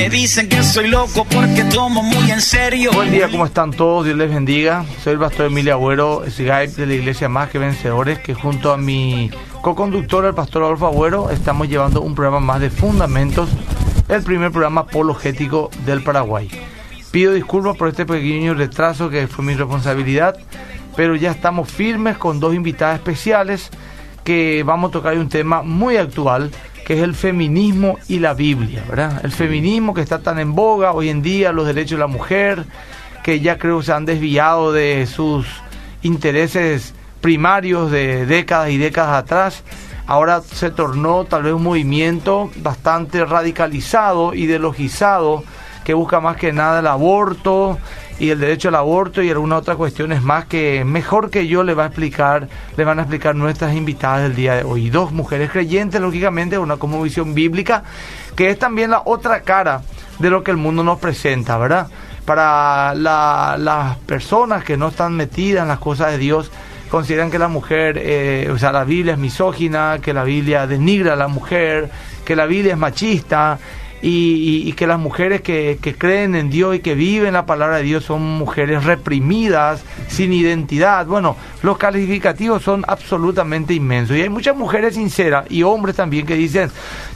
Me dicen que soy loco porque tomo muy en serio. Buen día, ¿cómo están todos? Dios les bendiga. Soy el pastor Emilio Agüero, Skype de la iglesia Más que Vencedores, que junto a mi co-conductor, el pastor Adolfo Agüero, estamos llevando un programa más de fundamentos, el primer programa apologético del Paraguay. Pido disculpas por este pequeño retraso que fue mi responsabilidad, pero ya estamos firmes con dos invitadas especiales que vamos a tocar un tema muy actual que es el feminismo y la Biblia, ¿verdad? El feminismo que está tan en boga hoy en día, los derechos de la mujer, que ya creo se han desviado de sus intereses primarios de décadas y décadas atrás. Ahora se tornó tal vez un movimiento bastante radicalizado, ideologizado, que busca más que nada el aborto y el derecho al aborto y algunas otras cuestiones más que mejor que yo le va a explicar, le van a explicar nuestras invitadas del día de hoy. Dos mujeres creyentes, lógicamente, una como visión bíblica, que es también la otra cara de lo que el mundo nos presenta, ¿verdad? Para las personas que no están metidas en las cosas de Dios, consideran que la mujer, eh, o sea, la Biblia es misógina, que la Biblia denigra a la mujer, que la Biblia es machista, y, que las mujeres que, creen en Dios y que viven la palabra de Dios son mujeres reprimidas, sin identidad. Bueno, los calificativos son absolutamente inmensos. Y hay muchas mujeres sinceras y hombres también que dicen,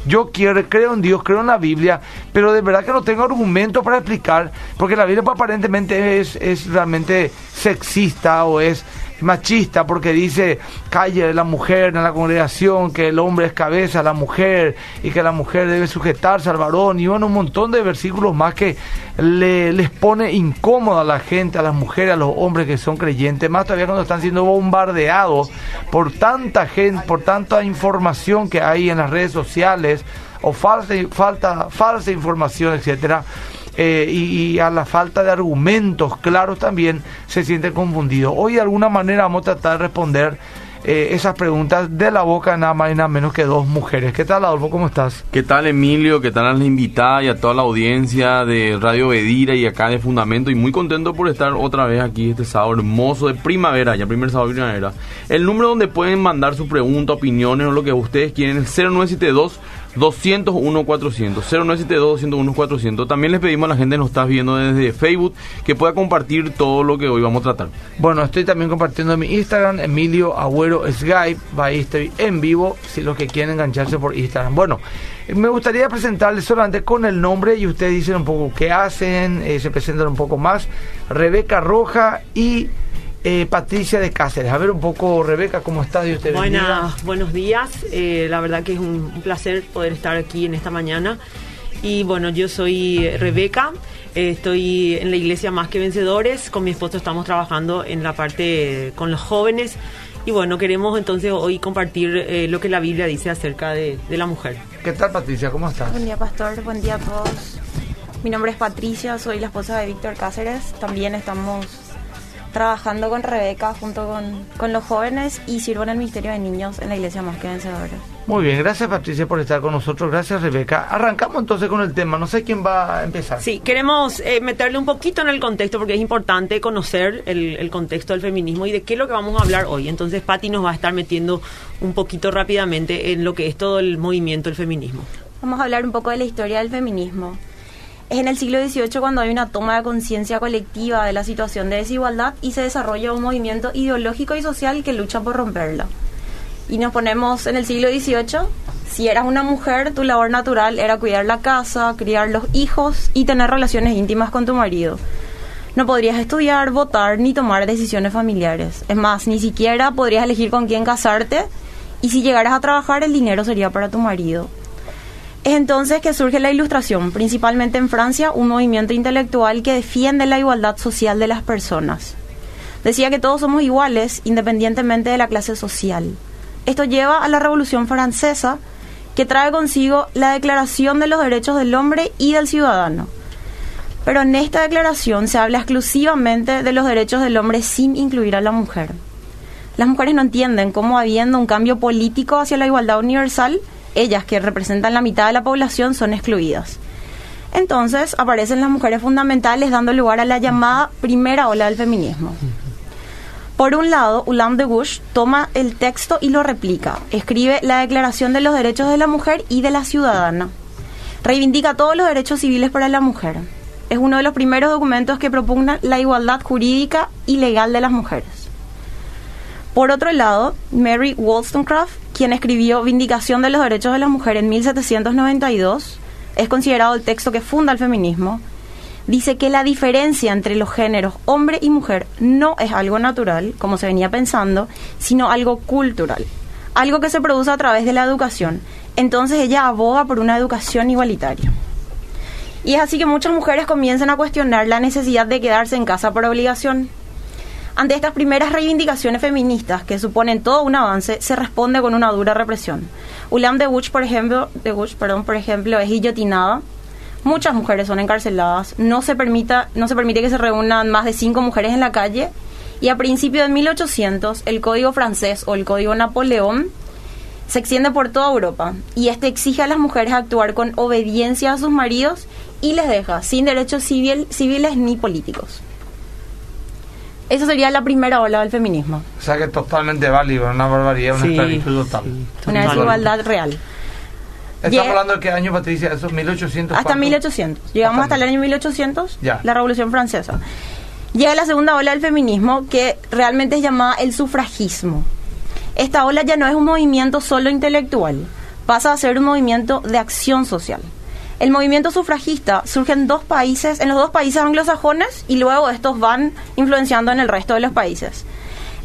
yo quiero, creo en Dios, creo en la Biblia, pero de verdad que no tengo argumentos para explicar, porque la Biblia aparentemente es, es realmente sexista o es machista porque dice calle de la mujer en la congregación, que el hombre es cabeza la mujer y que la mujer debe sujetarse al varón y bueno, un montón de versículos más que le, les pone incómoda a la gente, a las mujeres, a los hombres que son creyentes, más todavía cuando están siendo bombardeados por tanta gente, por tanta información que hay en las redes sociales o falta, falta, falsa información, etcétera eh, y, a la falta de argumentos claros también se siente confundido. Hoy de alguna manera vamos a tratar de responder eh, esas preguntas de la boca nada más y nada menos que dos mujeres. ¿Qué tal, Adolfo? ¿Cómo estás? ¿Qué tal, Emilio? ¿Qué tal a la invitada y a toda la audiencia de Radio Bedira y acá de Fundamento? Y muy contento por estar otra vez aquí este sábado hermoso de primavera, ya primer sábado de primavera. El número donde pueden mandar su pregunta, opiniones o lo que ustedes quieren es 0972 201 400 0972 201 400 también les pedimos a la gente que nos está viendo desde Facebook que pueda compartir todo lo que hoy vamos a tratar. Bueno estoy también compartiendo en mi Instagram Emilio Agüero Skype. Ahí estoy en vivo si los que quieren engancharse por Instagram. Bueno me gustaría presentarles solamente con el nombre y ustedes dicen un poco qué hacen eh, se presentan un poco más. Rebeca Roja y eh, Patricia de Cáceres. A ver un poco, Rebeca, ¿cómo estás? Dios te Buenas, buenos días. Eh, la verdad que es un, placer poder estar aquí en esta mañana. Y bueno, yo soy Rebeca, eh, estoy en la iglesia Más que Vencedores. Con mi esposo estamos trabajando en la parte con los jóvenes. Y bueno, queremos entonces hoy compartir lo que la Biblia dice acerca de, de la mujer. ¿Qué tal, Patricia? ¿Cómo estás? Buen día, pastor. Buen día a todos. Mi nombre es Patricia, soy la esposa de Víctor Cáceres. También estamos trabajando con Rebeca junto con, los jóvenes y sirvo en el Ministerio de Niños en la Iglesia Más que Vencedores. Muy bien, gracias Patricia por estar con nosotros, gracias Rebeca. Arrancamos entonces con el tema, no sé quién va a empezar. Sí, queremos eh, meterle un poquito en el contexto porque es importante conocer el, el, contexto del feminismo y de qué es lo que vamos a hablar hoy. Entonces Patti nos va a estar metiendo un poquito rápidamente en lo que es todo el movimiento del feminismo. Vamos a hablar un poco de la historia del feminismo. Es en el siglo XVIII cuando hay una toma de conciencia colectiva de la situación de desigualdad y se desarrolla un movimiento ideológico y social que lucha por romperla. Y nos ponemos en el siglo XVIII, si eras una mujer, tu labor natural era cuidar la casa, criar los hijos y tener relaciones íntimas con tu marido. No podrías estudiar, votar ni tomar decisiones familiares. Es más, ni siquiera podrías elegir con quién casarte y si llegaras a trabajar el dinero sería para tu marido. Es entonces que surge la Ilustración, principalmente en Francia, un movimiento intelectual que defiende la igualdad social de las personas. Decía que todos somos iguales independientemente de la clase social. Esto lleva a la Revolución Francesa, que trae consigo la Declaración de los Derechos del Hombre y del Ciudadano. Pero en esta declaración se habla exclusivamente de los derechos del hombre sin incluir a la mujer. Las mujeres no entienden cómo habiendo un cambio político hacia la igualdad universal, ellas que representan la mitad de la población son excluidas. Entonces aparecen las mujeres fundamentales dando lugar a la llamada primera ola del feminismo. Por un lado, Ulam de Bush toma el texto y lo replica. Escribe la Declaración de los Derechos de la Mujer y de la Ciudadana. Reivindica todos los derechos civiles para la mujer. Es uno de los primeros documentos que propugna la igualdad jurídica y legal de las mujeres. Por otro lado, Mary Wollstonecraft, quien escribió Vindicación de los Derechos de la Mujer en 1792, es considerado el texto que funda el feminismo, dice que la diferencia entre los géneros hombre y mujer no es algo natural, como se venía pensando, sino algo cultural, algo que se produce a través de la educación. Entonces ella aboga por una educación igualitaria. Y es así que muchas mujeres comienzan a cuestionar la necesidad de quedarse en casa por obligación. Ante estas primeras reivindicaciones feministas, que suponen todo un avance, se responde con una dura represión. Ulam de Wuch, por ejemplo, de Wuch, perdón, por ejemplo, es guillotinada. Muchas mujeres son encarceladas. No se, permita, no se permite que se reúnan más de cinco mujeres en la calle. Y a principios de 1800, el Código francés o el Código Napoleón se extiende por toda Europa. Y este exige a las mujeres actuar con obediencia a sus maridos y les deja sin derechos civil, civiles ni políticos. Esa sería la primera ola del feminismo. O sea que es totalmente válido, una barbaridad, una Sí, esclavitud total. sí, Una desigualdad real. ¿Estamos hablando de qué año, Patricia? ¿Eso? ¿1800? Hasta cuánto? 1800. Llegamos Hasta hasta el año 1800, Ya. la Revolución Francesa. Llega la segunda ola del feminismo que realmente es llamada el sufragismo. Esta ola ya no es un movimiento solo intelectual, pasa a ser un movimiento de acción social. El movimiento sufragista surge en dos países, en los dos países anglosajones y luego estos van influenciando en el resto de los países.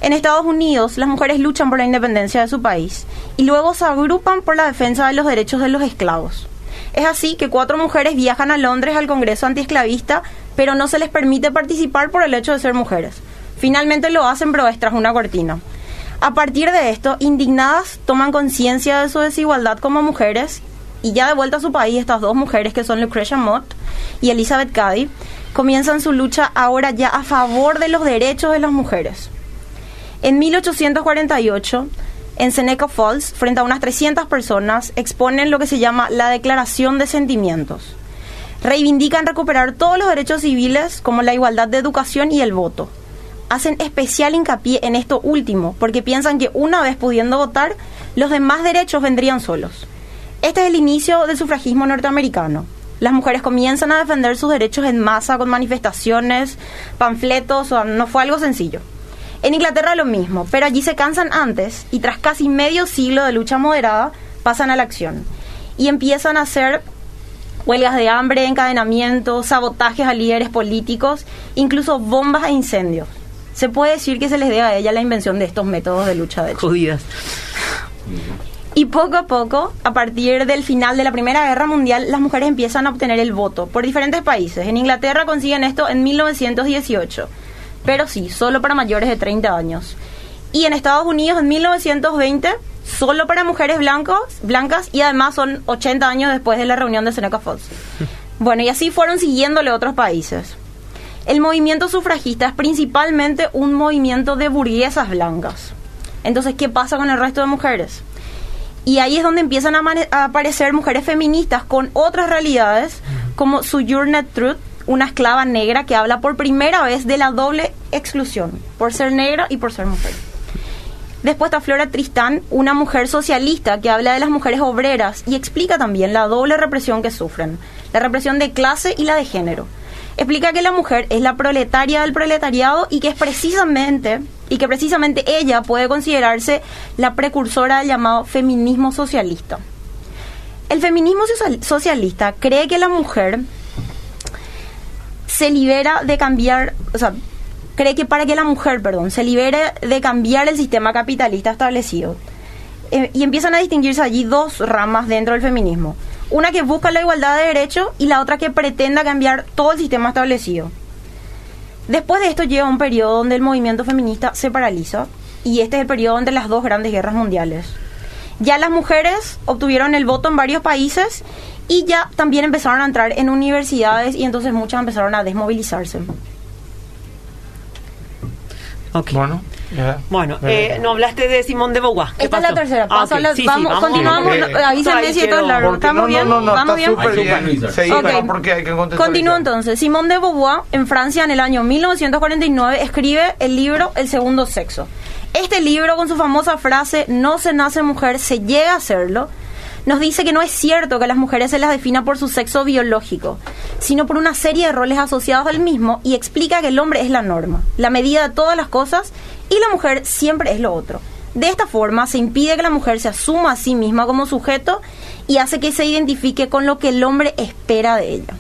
En Estados Unidos, las mujeres luchan por la independencia de su país y luego se agrupan por la defensa de los derechos de los esclavos. Es así que cuatro mujeres viajan a Londres al Congreso antiesclavista, pero no se les permite participar por el hecho de ser mujeres. Finalmente lo hacen, pero es tras una cortina. A partir de esto, indignadas toman conciencia de su desigualdad como mujeres y ya de vuelta a su país, estas dos mujeres que son Lucretia Mott y Elizabeth Cady comienzan su lucha ahora ya a favor de los derechos de las mujeres. En 1848, en Seneca Falls, frente a unas 300 personas, exponen lo que se llama la Declaración de Sentimientos. Reivindican recuperar todos los derechos civiles como la igualdad de educación y el voto. Hacen especial hincapié en esto último, porque piensan que una vez pudiendo votar, los demás derechos vendrían solos. Este es el inicio del sufragismo norteamericano. Las mujeres comienzan a defender sus derechos en masa con manifestaciones, panfletos, o no fue algo sencillo. En Inglaterra lo mismo, pero allí se cansan antes y tras casi medio siglo de lucha moderada pasan a la acción y empiezan a hacer huelgas de hambre, encadenamientos, sabotajes a líderes políticos, incluso bombas e incendios. Se puede decir que se les debe a ella la invención de estos métodos de lucha de hecho. Jodidas. Y poco a poco, a partir del final de la Primera Guerra Mundial, las mujeres empiezan a obtener el voto por diferentes países. En Inglaterra consiguen esto en 1918, pero sí, solo para mayores de 30 años. Y en Estados Unidos en 1920, solo para mujeres blancos, blancas y además son 80 años después de la reunión de Seneca Falls. Bueno, y así fueron siguiéndole otros países. El movimiento sufragista es principalmente un movimiento de burguesas blancas. Entonces, ¿qué pasa con el resto de mujeres? Y ahí es donde empiezan a, aparecer mujeres feministas con otras realidades, como Sojourner Truth, una esclava negra que habla por primera vez de la doble exclusión, por ser negra y por ser mujer. Después está Flora Tristán, una mujer socialista que habla de las mujeres obreras y explica también la doble represión que sufren, la represión de clase y la de género. Explica que la mujer es la proletaria del proletariado y que es precisamente y que precisamente ella puede considerarse la precursora del llamado feminismo socialista. El feminismo social- socialista cree que la mujer se libera de cambiar, o sea, cree que para que la mujer, perdón, se libere de cambiar el sistema capitalista establecido. Eh, y empiezan a distinguirse allí dos ramas dentro del feminismo. Una que busca la igualdad de derechos y la otra que pretenda cambiar todo el sistema establecido. Después de esto llega un periodo donde el movimiento feminista se paraliza y este es el periodo entre las dos grandes guerras mundiales. Ya las mujeres obtuvieron el voto en varios países y ya también empezaron a entrar en universidades y entonces muchas empezaron a desmovilizarse. Ok. Bueno. Bueno, eh, no hablaste de Simón de Beauvoir. ¿Qué Esta es la pasó? tercera. Ah, Paso a ok. la- Sí, sí, vamos, continuamos. Eh, si esto es largo. ¿Estamos no, bien? no, no, ¿Vamos está bien? bien. porque hay que. Continúo entonces. Simone de Beauvoir, en Francia, en el año 1949, escribe el libro El segundo sexo. Este libro, con su famosa frase, no se nace mujer, se llega a serlo, nos dice que no es cierto que a las mujeres se las defina por su sexo biológico, sino por una serie de roles asociados al mismo y explica que el hombre es la norma, la medida de todas las cosas y la mujer siempre es lo otro. De esta forma se impide que la mujer se asuma a sí misma como sujeto y hace que se identifique con lo que el hombre espera de ella.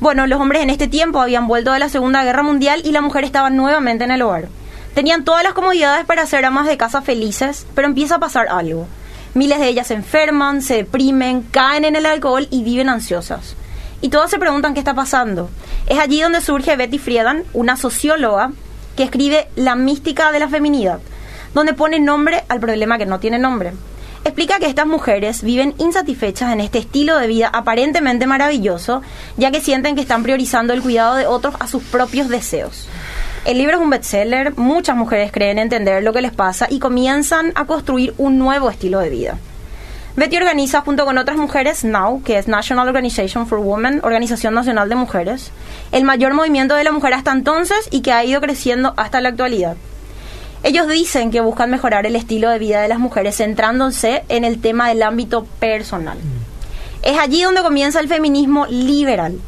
Bueno, los hombres en este tiempo habían vuelto de la Segunda Guerra Mundial y la mujer estaba nuevamente en el hogar. Tenían todas las comodidades para ser amas de casa felices, pero empieza a pasar algo. Miles de ellas se enferman, se deprimen, caen en el alcohol y viven ansiosas. Y todas se preguntan qué está pasando. Es allí donde surge Betty Friedan, una socióloga escribe La mística de la feminidad, donde pone nombre al problema que no tiene nombre explica que estas mujeres viven insatisfechas en este estilo de vida aparentemente maravilloso, ya que sienten que están priorizando el cuidado de otros a sus propios deseos. El libro es un bestseller, muchas mujeres creen entender lo que les pasa y comienzan a construir un nuevo estilo de vida. Betty organiza junto con otras mujeres NOW, que es National Organization for Women, Organización Nacional de Mujeres, el mayor movimiento de la mujer hasta entonces y que ha ido creciendo hasta la actualidad. Ellos dicen que buscan mejorar el estilo de vida de las mujeres centrándose en el tema del ámbito personal. Es allí donde comienza el feminismo liberal,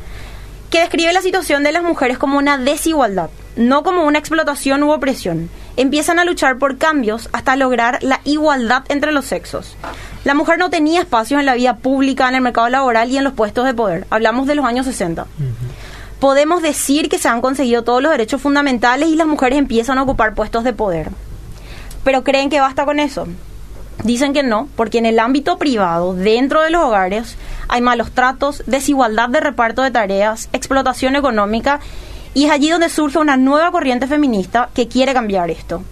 que describe la situación de las mujeres como una desigualdad, no como una explotación u opresión. Empiezan a luchar por cambios hasta lograr la igualdad entre los sexos. La mujer no tenía espacios en la vida pública, en el mercado laboral y en los puestos de poder. Hablamos de los años 60 podemos decir que se han conseguido todos los derechos fundamentales y las mujeres empiezan a ocupar puestos de poder. Pero creen que basta con eso. Dicen que no, porque en el ámbito privado, dentro de los hogares, hay malos tratos, desigualdad de reparto de tareas, explotación económica, y es allí donde surge una nueva corriente feminista que quiere cambiar esto.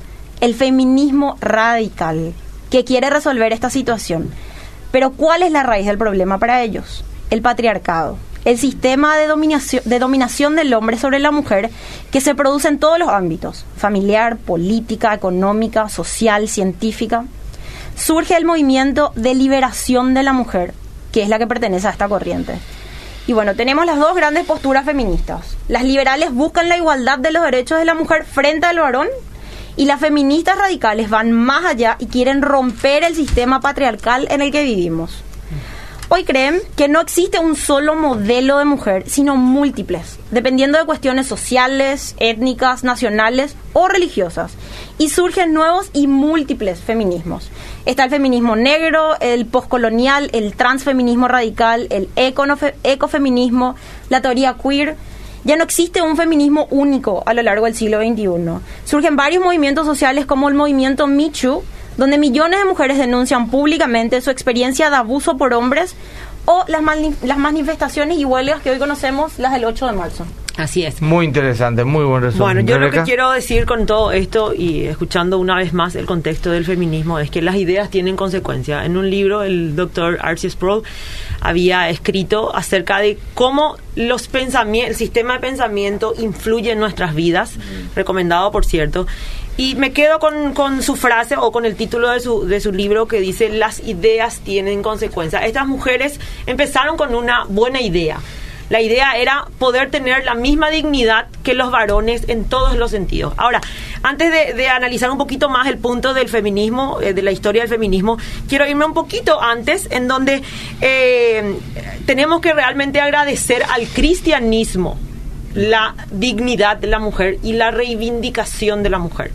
El feminismo radical, que quiere resolver esta situación. Pero ¿cuál es la raíz del problema para ellos? El patriarcado el sistema de dominación, de dominación del hombre sobre la mujer que se produce en todos los ámbitos, familiar, política, económica, social, científica. Surge el movimiento de liberación de la mujer, que es la que pertenece a esta corriente. Y bueno, tenemos las dos grandes posturas feministas. Las liberales buscan la igualdad de los derechos de la mujer frente al varón y las feministas radicales van más allá y quieren romper el sistema patriarcal en el que vivimos. Hoy creen que no existe un solo modelo de mujer, sino múltiples, dependiendo de cuestiones sociales, étnicas, nacionales o religiosas. Y surgen nuevos y múltiples feminismos. Está el feminismo negro, el postcolonial, el transfeminismo radical, el ecofeminismo, la teoría queer. Ya no existe un feminismo único a lo largo del siglo XXI. Surgen varios movimientos sociales como el movimiento Michu, donde millones de mujeres denuncian públicamente su experiencia de abuso por hombres o las, las manifestaciones y huelgas que hoy conocemos, las del 8 de marzo. Así es. Muy interesante, muy buen resumen. Bueno, yo lo que quiero decir con todo esto y escuchando una vez más el contexto del feminismo es que las ideas tienen consecuencia. En un libro el doctor Archie Sproul había escrito acerca de cómo los pensamientos, el sistema de pensamiento influye en nuestras vidas, recomendado por cierto, y me quedo con, con, su frase o con el título de su, de su libro que dice, las ideas tienen consecuencias. Estas mujeres empezaron con una buena idea. La idea era poder tener la misma dignidad que los varones en todos los sentidos. Ahora, antes de, analizar un poquito más el punto del feminismo, eh, de la historia del feminismo, quiero irme un poquito antes, en donde eh, tenemos que realmente agradecer al cristianismo la dignidad de la mujer y la reivindicación de la mujer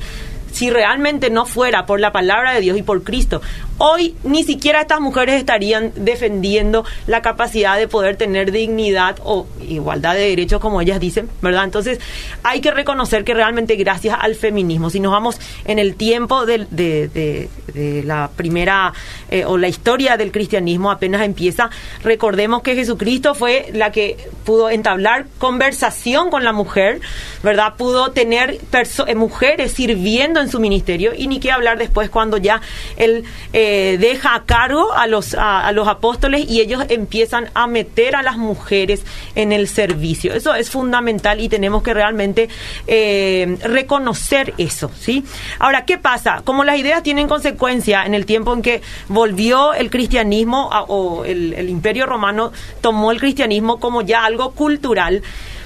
si realmente no fuera por la palabra de Dios y por Cristo, hoy ni siquiera estas mujeres estarían defendiendo la capacidad de poder tener dignidad o igualdad de derechos, como ellas dicen, ¿verdad? Entonces, hay que reconocer que realmente gracias al feminismo, si nos vamos en el tiempo de, de, la primera eh, o la historia del cristianismo apenas empieza, recordemos que Jesucristo fue la que pudo entablar conversación con la mujer, ¿verdad? Pudo tener eh, mujeres sirviendo en su ministerio y ni qué hablar después cuando ya él eh, deja a cargo a los, a, los apóstoles y ellos empiezan a meter a las mujeres en el servicio. Eso es fundamental y tenemos que realmente eh, reconocer eso, ¿sí? Ahora, ¿qué pasa? Como las ideas tienen consecuencia en el tiempo en que volvió el cristianismo o el, el imperio romano tomó el cristianismo como ya algo cultural,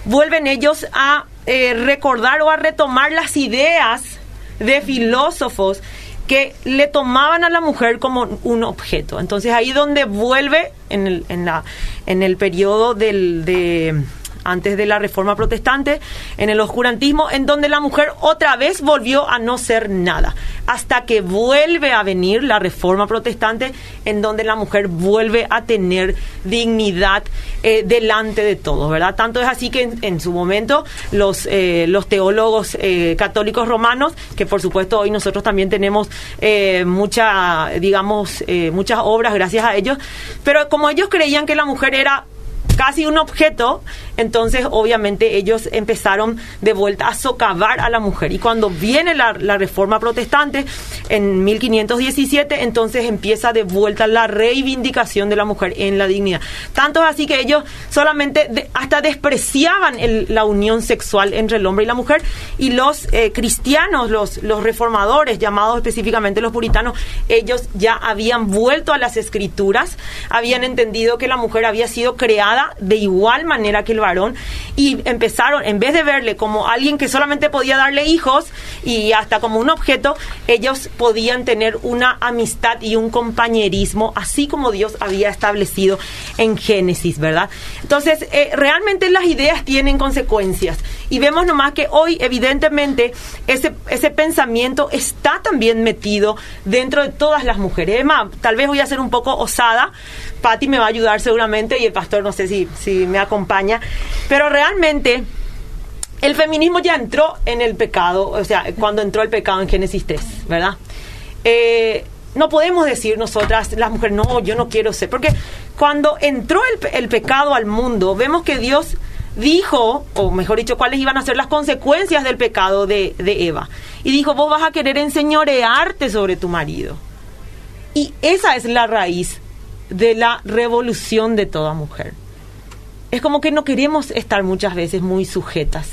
vuelven ellos a eh, recordar o a retomar las ideas de filósofos que le tomaban a la mujer como un objeto. Entonces ahí donde vuelve en el, en la, en el periodo del, de antes de la reforma protestante, en el oscurantismo, en donde la mujer otra vez volvió a no ser nada, hasta que vuelve a venir la reforma protestante, en donde la mujer vuelve a tener dignidad eh, delante de todos, ¿verdad? Tanto es así que en, su momento los, eh, los teólogos eh, católicos romanos, que por supuesto hoy nosotros también tenemos mucha, digamos, muchas obras gracias a ellos, pero como ellos creían que la mujer era casi un objeto, entonces obviamente ellos empezaron de vuelta a socavar a la mujer. Y cuando viene la, reforma protestante en 1517, entonces empieza de vuelta la reivindicación de la mujer en la dignidad. Tanto así que ellos solamente hasta despreciaban la unión sexual entre el hombre y la mujer y los eh, cristianos, los, los reformadores, llamados específicamente los puritanos, ellos ya habían vuelto a las escrituras, habían entendido que la mujer había sido creada de igual manera que el varón y empezaron, en vez de verle como alguien que solamente podía darle hijos y hasta como un objeto, ellos podían tener una amistad y un compañerismo, así como Dios había establecido en Génesis, ¿verdad? Entonces, eh, realmente las ideas tienen consecuencias y vemos nomás que hoy, evidentemente, ese, ese pensamiento está también metido dentro de todas las mujeres. Emma, tal vez voy a ser un poco osada, Patti me va a ayudar seguramente y el pastor no sé si, si me acompaña, pero realmente el feminismo ya entró en el pecado, o sea, cuando entró el pecado en Génesis 3, ¿verdad? Eh, no podemos decir nosotras, las mujeres, no, yo no quiero ser, porque cuando entró el, pecado al mundo, vemos que Dios dijo, o mejor dicho, cuáles iban a ser las consecuencias del pecado de, de Eva. Y dijo, vos vas a querer enseñorearte sobre tu marido. Y esa es la raíz de la revolución de toda mujer. Es como que no queremos estar muchas veces muy sujetas.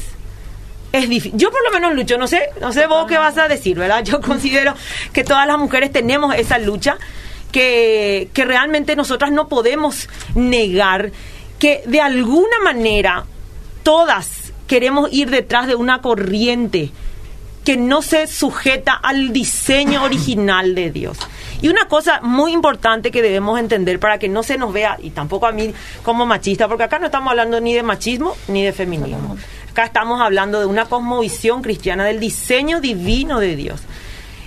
Es difícil. Yo por lo menos lucho, no sé, no sé vos qué vas a decir, ¿verdad? Yo considero que todas las mujeres tenemos esa lucha, que, que realmente nosotras no podemos negar que de alguna manera todas queremos ir detrás de una corriente que no se sujeta al diseño original de Dios. Y una cosa muy importante que debemos entender para que no se nos vea, y tampoco a mí como machista, porque acá no estamos hablando ni de machismo ni de feminismo. Acá estamos hablando de una cosmovisión cristiana, del diseño divino de Dios.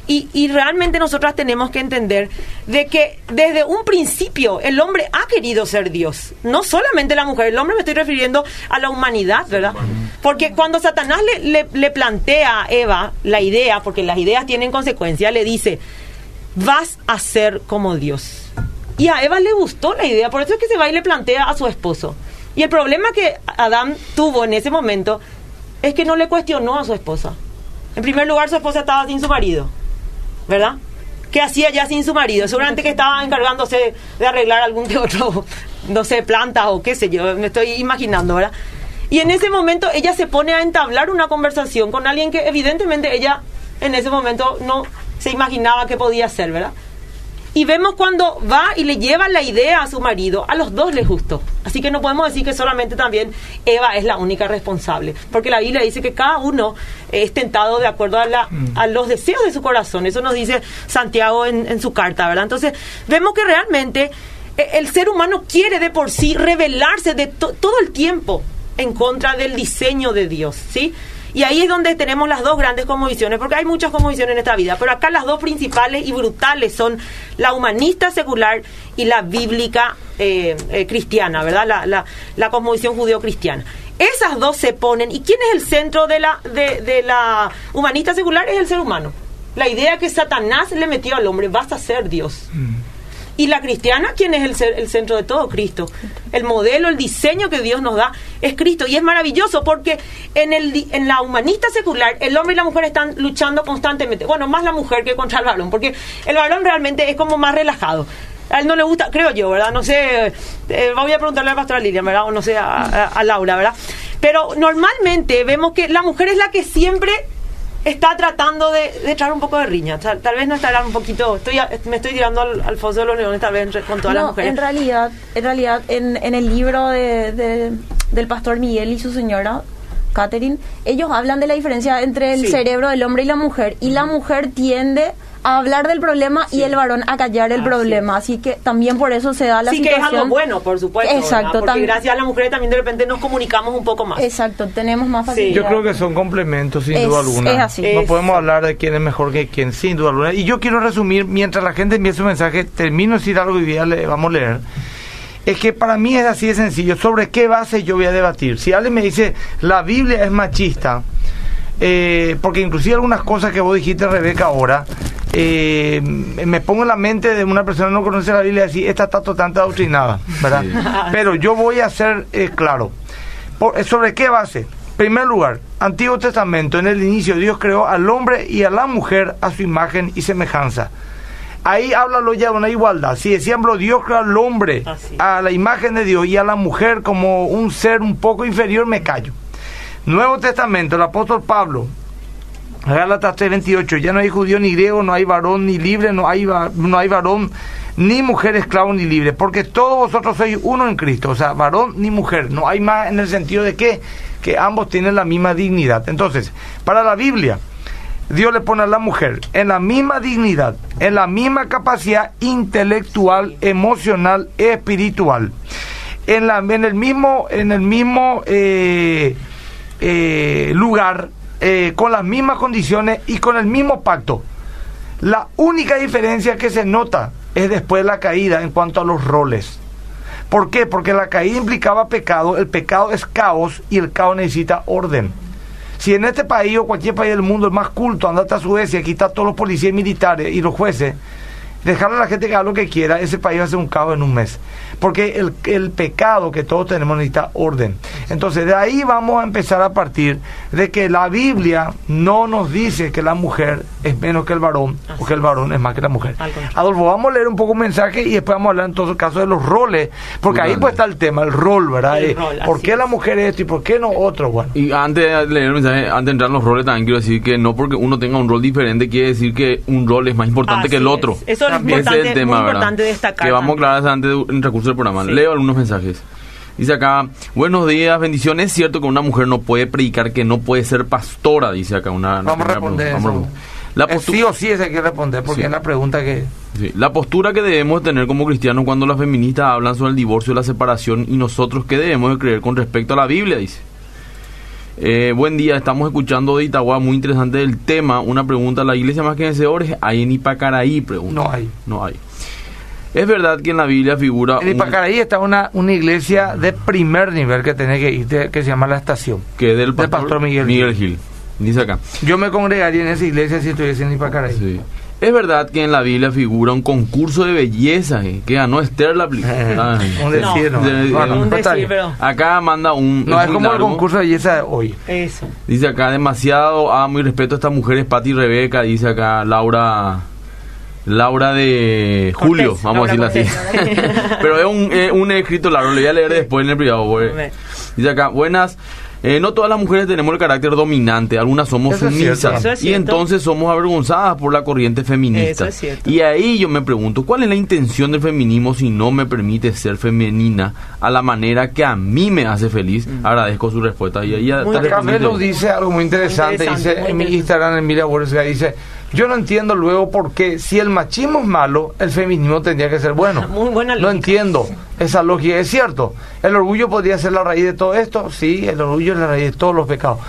Y, y, realmente nosotras tenemos que entender de que desde un principio el hombre ha querido ser Dios. No solamente la mujer, el hombre me estoy refiriendo a la humanidad, ¿verdad? Porque cuando Satanás le, le, le plantea a Eva la idea, porque las ideas tienen consecuencias, le dice, vas a ser como Dios. Y a Eva le gustó la idea, por eso es que se va y le plantea a su esposo. Y el problema que Adán tuvo en ese momento es que no le cuestionó a su esposa. En primer lugar, su esposa estaba sin su marido, ¿verdad? ¿Qué hacía ya sin su marido? Seguramente que estaba encargándose de arreglar algún que otro, no sé, planta o qué sé yo, me estoy imaginando, ¿verdad? Y en ese momento ella se pone a entablar una conversación con alguien que evidentemente ella en ese momento no se imaginaba que podía ser, ¿verdad? Y vemos cuando va y le lleva la idea a su marido, a los dos les gustó. Así que no podemos decir que solamente también Eva es la única responsable, porque la Biblia dice que cada uno es tentado de acuerdo a, la, a los deseos de su corazón. Eso nos dice Santiago en, su carta, ¿verdad? Entonces, vemos que realmente eh, el ser humano quiere de por sí rebelarse de todo el tiempo en contra del diseño de Dios, ¿sí? Y ahí es donde tenemos las dos grandes conmovisiones, porque hay muchas conmovisiones en esta vida, pero acá las dos principales y brutales son la humanista secular y la bíblica eh, eh, cristiana, ¿verdad? La, la, la cosmovisión judeo-cristiana. Esas dos se ponen, ¿y quién es el centro de la, de la humanista secular? Es el ser humano. La idea que Satanás le metió al hombre, vas a ser Dios. Mm. Y la cristiana, ¿quién es el, centro de todo? Cristo. El modelo, el diseño que Dios nos da es Cristo. Y es maravilloso porque en, el, en la humanista secular, el hombre y la mujer están luchando constantemente. Bueno, más la mujer que contra el varón, porque el varón realmente es como más relajado. A él no le gusta, creo yo, ¿verdad? No sé, eh, voy a preguntarle a la pastora Lilian, ¿verdad? O no sé, a Laura, ¿verdad? Pero normalmente vemos que la mujer es la que siempre está tratando de, de, echar un poco de riña. Tal, vez no estará un poquito. Estoy, me estoy tirando al, foso de los leones, tal vez con todas las mujeres. En realidad, en, realidad en, en el libro de, del pastor Miguel y su señora. Catherine, ellos hablan de la diferencia entre el cerebro del hombre y la mujer y la mujer tiende a hablar del problema y el varón a callar el problema. Así que también por eso se da la sí que situación. es algo bueno, por supuesto. ¿verdad? Exacto, Porque gracias a las mujeres también de repente nos comunicamos un poco más. Exacto, tenemos más facilidad. Yo creo que son complementos, sin Es- duda alguna. es así. No Es- podemos hablar de quién es mejor que quién, sin duda alguna. Y yo quiero resumir, mientras la gente envía su mensaje, termino de decir algo y ya le vamos a leer. Es que para mí es así de sencillo. ¿Sobre qué base yo voy a debatir? Si alguien me dice, la Biblia es machista, eh, porque inclusive algunas cosas que vos dijiste, Rebeca, ahora, eh, me pongo en la mente de una persona que no conoce la Biblia y decir, esta está totalmente adoctrinada, ¿verdad? Sí. Pero yo voy a ser eh, claro. Por- ¿Sobre qué base? primer lugar, Antiguo Testamento, en el inicio Dios creó al hombre y a la mujer a su imagen y semejanza. Ahí háblalo ya de una igualdad. Si decían, bro, Dios creó al hombre Así. a la imagen de Dios y a la mujer como un ser un poco inferior, me callo. Nuevo Testamento, el apóstol Pablo, Gálatas 3:28, ya no hay judío ni griego, no hay varón ni libre, no hay, no hay varón ni mujer esclavo ni libre, porque todos vosotros sois uno en Cristo, o sea, varón ni mujer, no hay más en el sentido de que, que ambos tienen la misma dignidad. Entonces, para la Biblia, Dios le pone a la mujer en la misma dignidad, en la misma capacidad intelectual, emocional, espiritual, en, la, en el mismo, en el mismo eh, eh, lugar, eh, con las mismas condiciones y con el mismo pacto. La única diferencia que se nota es después de la caída en cuanto a los roles. ¿Por qué? Porque la caída implicaba pecado, el pecado es caos y el caos necesita orden. Si en este país o cualquier país del mundo el más culto anda hasta Suecia, aquí está todos los policías militares y los jueces, dejarle a la gente que haga lo que quiera, ese país va a ser un caos en un mes. Porque el, el pecado que todos tenemos necesita orden. Entonces, de ahí vamos a empezar a partir de que la Biblia no nos dice que la mujer es menos que el varón o que el varón es más que la mujer. Adolfo, vamos a leer un poco un mensaje y después vamos a hablar en todo caso de los roles, porque ahí pues está el tema, el rol, ¿verdad? El Eh, rol, ¿Por qué es. la mujer esto y por qué no otro? Bueno. Y antes de leer el mensaje, antes de entrar en los roles, también quiero decir que no porque uno tenga un rol diferente quiere decir que un rol es más importante Así que el es. otro. Eso es. Ese importante, muy ¿verdad? importante destacar. Que vamos a aclarar antes del transcurso del programa. Sí. Leo algunos mensajes. Dice acá, buenos días, bendiciones. Es cierto que una mujer no puede predicar que no puede ser pastora, dice acá una... una Vamos a responder pregunta. Vamos a eso. responder. La, Eh, postu- sí o sí ese hay que responder, porque Sí. es la pregunta que... sí, la postura que debemos tener como cristianos cuando las feministas hablan sobre el divorcio y la separación y nosotros qué debemos de creer con respecto a la Biblia, dice. Eh, buen día, estamos escuchando de Itagua, muy interesante el tema. Una pregunta, ¿la iglesia más que vencedores hay en Ipacaraí? Pregunta. No hay. No hay. Es verdad que en la Biblia figura En un- Ipacaraí está una, una iglesia de primer nivel que tenés que ir, de- que se llama La Estación. que es del del pastor, pastor Miguel Miguel Gil. Dice acá. Yo me congregaría en esa iglesia si estuviese en Ipacaraí. Sí. Es verdad que en la Biblia figura un concurso de belleza eh, que ganó Esther la un decir, no. De- un decir, pero Acá manda un. No, es como el concurso de belleza de hoy. eso. Dice acá, demasiado amo y respeto a estas mujeres, Pati y Rebeca. Dice acá, Laura. Laura de Julio, Cortés, vamos Laura a decirlo así. Pero es un, es un escrito largo, le voy a leer después en el privado. Dice acá, buenas. Eh, no todas las mujeres tenemos el carácter dominante, algunas somos Eso sumisas es y entonces somos avergonzadas por la corriente feminista. Eso es cierto. Y ahí yo me pregunto, ¿cuál es la intención del feminismo si no me permite ser femenina a la manera que a mí me hace feliz? Agradezco su respuesta. Y ahí Mm. Melu dice algo muy interesante. Interesante, dice muy en mi. Instagram, Emilia Borges, dice: Yo no entiendo luego por qué, si el machismo es malo, el feminismo tendría que ser bueno. Muy buena No lógica. entiendo esa lógica. Es cierto, el orgullo podría ser la raíz de todo esto. Sí, el orgullo es la raíz de todos los pecados.